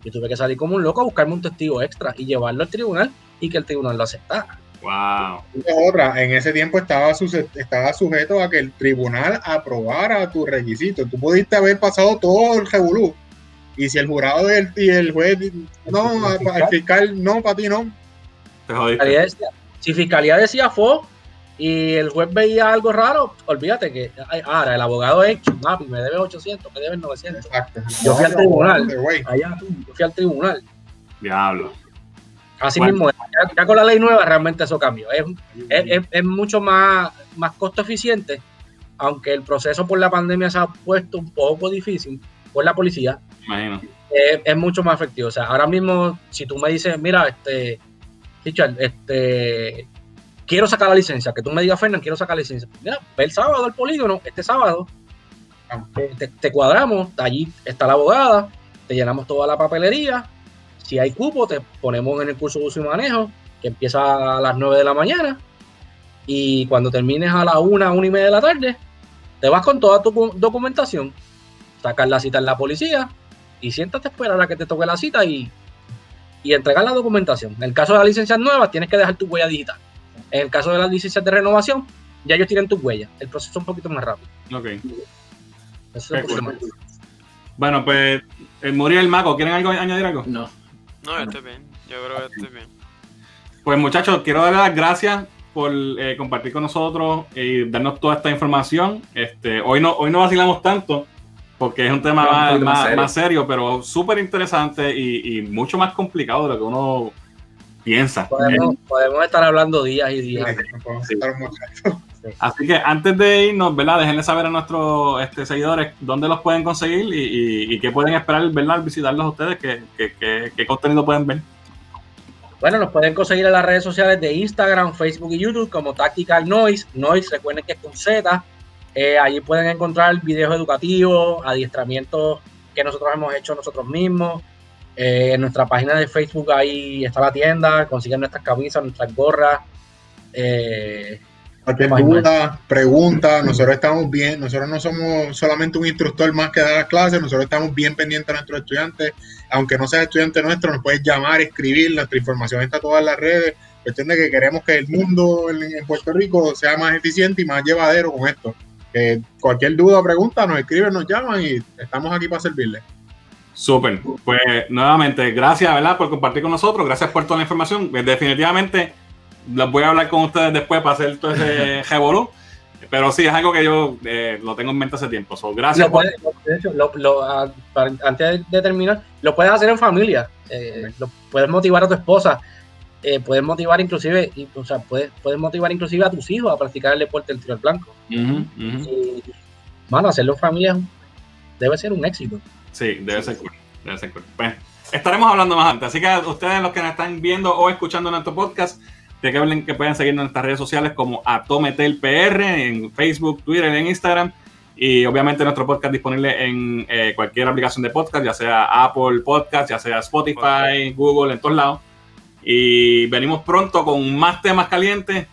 Yo tuve que salir como un loco a buscarme un testigo extra y llevarlo al tribunal y que el tribunal lo aceptara. Wow. otra, en ese tiempo estaba, suje- estaba sujeto a que el tribunal aprobara tus requisitos. Tú pudiste haber pasado todo el revolú. Y si el jurado y el, y el juez, no, El fiscal. el fiscal, no, para ti no. Te jodiste. Fiscalía decía- si Fiscalía decía FO y el juez veía algo raro, olvídate que ay, ahora el abogado es Chumapi, me debe 800, me debe 900. Exacto. Yo fui al tribunal. Allá tú, yo fui al tribunal. Diablo. Así Bueno. mismo, ya, ya con la ley nueva realmente eso cambió. Es, es, es- es mucho más, más costo eficiente, aunque el proceso por la pandemia se ha puesto un poco difícil por la policía, Imagino. es, es mucho más efectivo. O sea, ahora mismo, si tú me dices, mira, este, Richard, este, quiero sacar la licencia, que tú me digas, Fernán, quiero sacar la licencia. Mira, ve el sábado al polígono, este sábado, te, cuadramos, allí está la abogada, te llenamos toda la papelería. Si hay cupo, te ponemos en el curso de uso y manejo, que empieza a las 9 de la mañana. Y cuando termines a la 1, 1 y media de la tarde, te vas con toda tu docu- documentación, sacas la cita en la policía y siéntate a esperar a que te toque la cita y, y entregar la documentación. En el caso de las licencias nuevas, tienes que dejar tu huella digital. En el caso de las licencias de renovación, ya ellos tienen tus huellas. El proceso es un poquito más rápido. Ok. Eso es un Qué poquito cool. más. Bueno, pues, el Muriel Maco, ¿quieren algo, añadir algo? No. No, yo estoy bien. Yo creo que estoy bien. Pues muchachos, quiero darle las gracias por eh, compartir con nosotros y darnos toda esta información. Este, hoy no, hoy no vacilamos tanto porque es un tema más, poquito más más- serio. más serio, pero súper interesante y, y mucho más complicado de lo que uno piensa. Podemos, podemos estar hablando días y días. Sí. Así que antes de irnos, ¿verdad? Déjenle saber a nuestros este, seguidores dónde los pueden conseguir y, y- y qué pueden esperar, ¿verdad? al visitarlos a ustedes, qué, qué- qué- qué contenido pueden ver. Bueno, nos pueden conseguir en las redes sociales de Instagram, Facebook y YouTube como Tactical Noise. Noise, recuerden que es con Z. Eh, allí pueden encontrar videos educativos, adiestramientos que nosotros hemos hecho nosotros mismos. Eh, en nuestra página de Facebook ahí está la tienda, consiguen nuestras camisas, nuestras gorras. Eh, Cualquier Más, duda, pregunta, nosotros estamos bien, nosotros no somos solamente un instructor más que da las clases, nosotros estamos bien pendientes a nuestros estudiantes, aunque no seas estudiante nuestro, nos puedes llamar, escribir, nuestra información está en todas las redes, cuestión de que queremos que el mundo en, en Puerto Rico sea más eficiente y más llevadero con esto. Que cualquier duda o pregunta nos escriben, nos llaman y estamos aquí para servirles. Súper. Pues nuevamente, gracias, ¿verdad? Por compartir con nosotros. Gracias por toda la información. Pues, definitivamente, los voy a hablar con ustedes después para hacer todo ese revolú. Pero sí, es algo que yo eh, lo tengo en mente hace tiempo. So, gracias lo por... puedes- lo- de hecho, lo- lo- ah, para- antes de terminar, lo puedes hacer en familia. Eh, lo- puedes motivar a tu esposa. eh, puedes motivar inclusive, y, o sea, puedes, puedes motivar inclusive a tus hijos a practicar el deporte del tiro al blanco. Y, mano, hacerlo en familia debe ser un éxito. Sí, debe ser cool. Debe ser cool. Pues, estaremos hablando más antes. Así que ustedes, los que nos están viendo o escuchando nuestro podcast, de que, hablen, que pueden seguirnos en nuestras redes sociales como AtometelPR en Facebook, Twitter, en Instagram. Y obviamente nuestro podcast disponible en eh, cualquier aplicación de podcast, ya sea Apple Podcast, ya sea Spotify, Google, en todos lados. Y venimos pronto con más temas calientes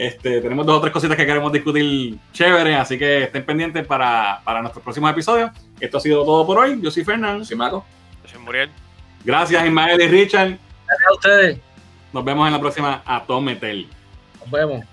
Este, tenemos dos o tres cositas que queremos discutir chévere, así que estén pendientes para, para nuestros próximos episodios. Esto ha sido todo por hoy. Yo soy Fernando. Yo soy Maco. Yo soy Muriel. Gracias, Ismael y Richard. Gracias a ustedes. Nos vemos en la próxima Atometel. Nos vemos.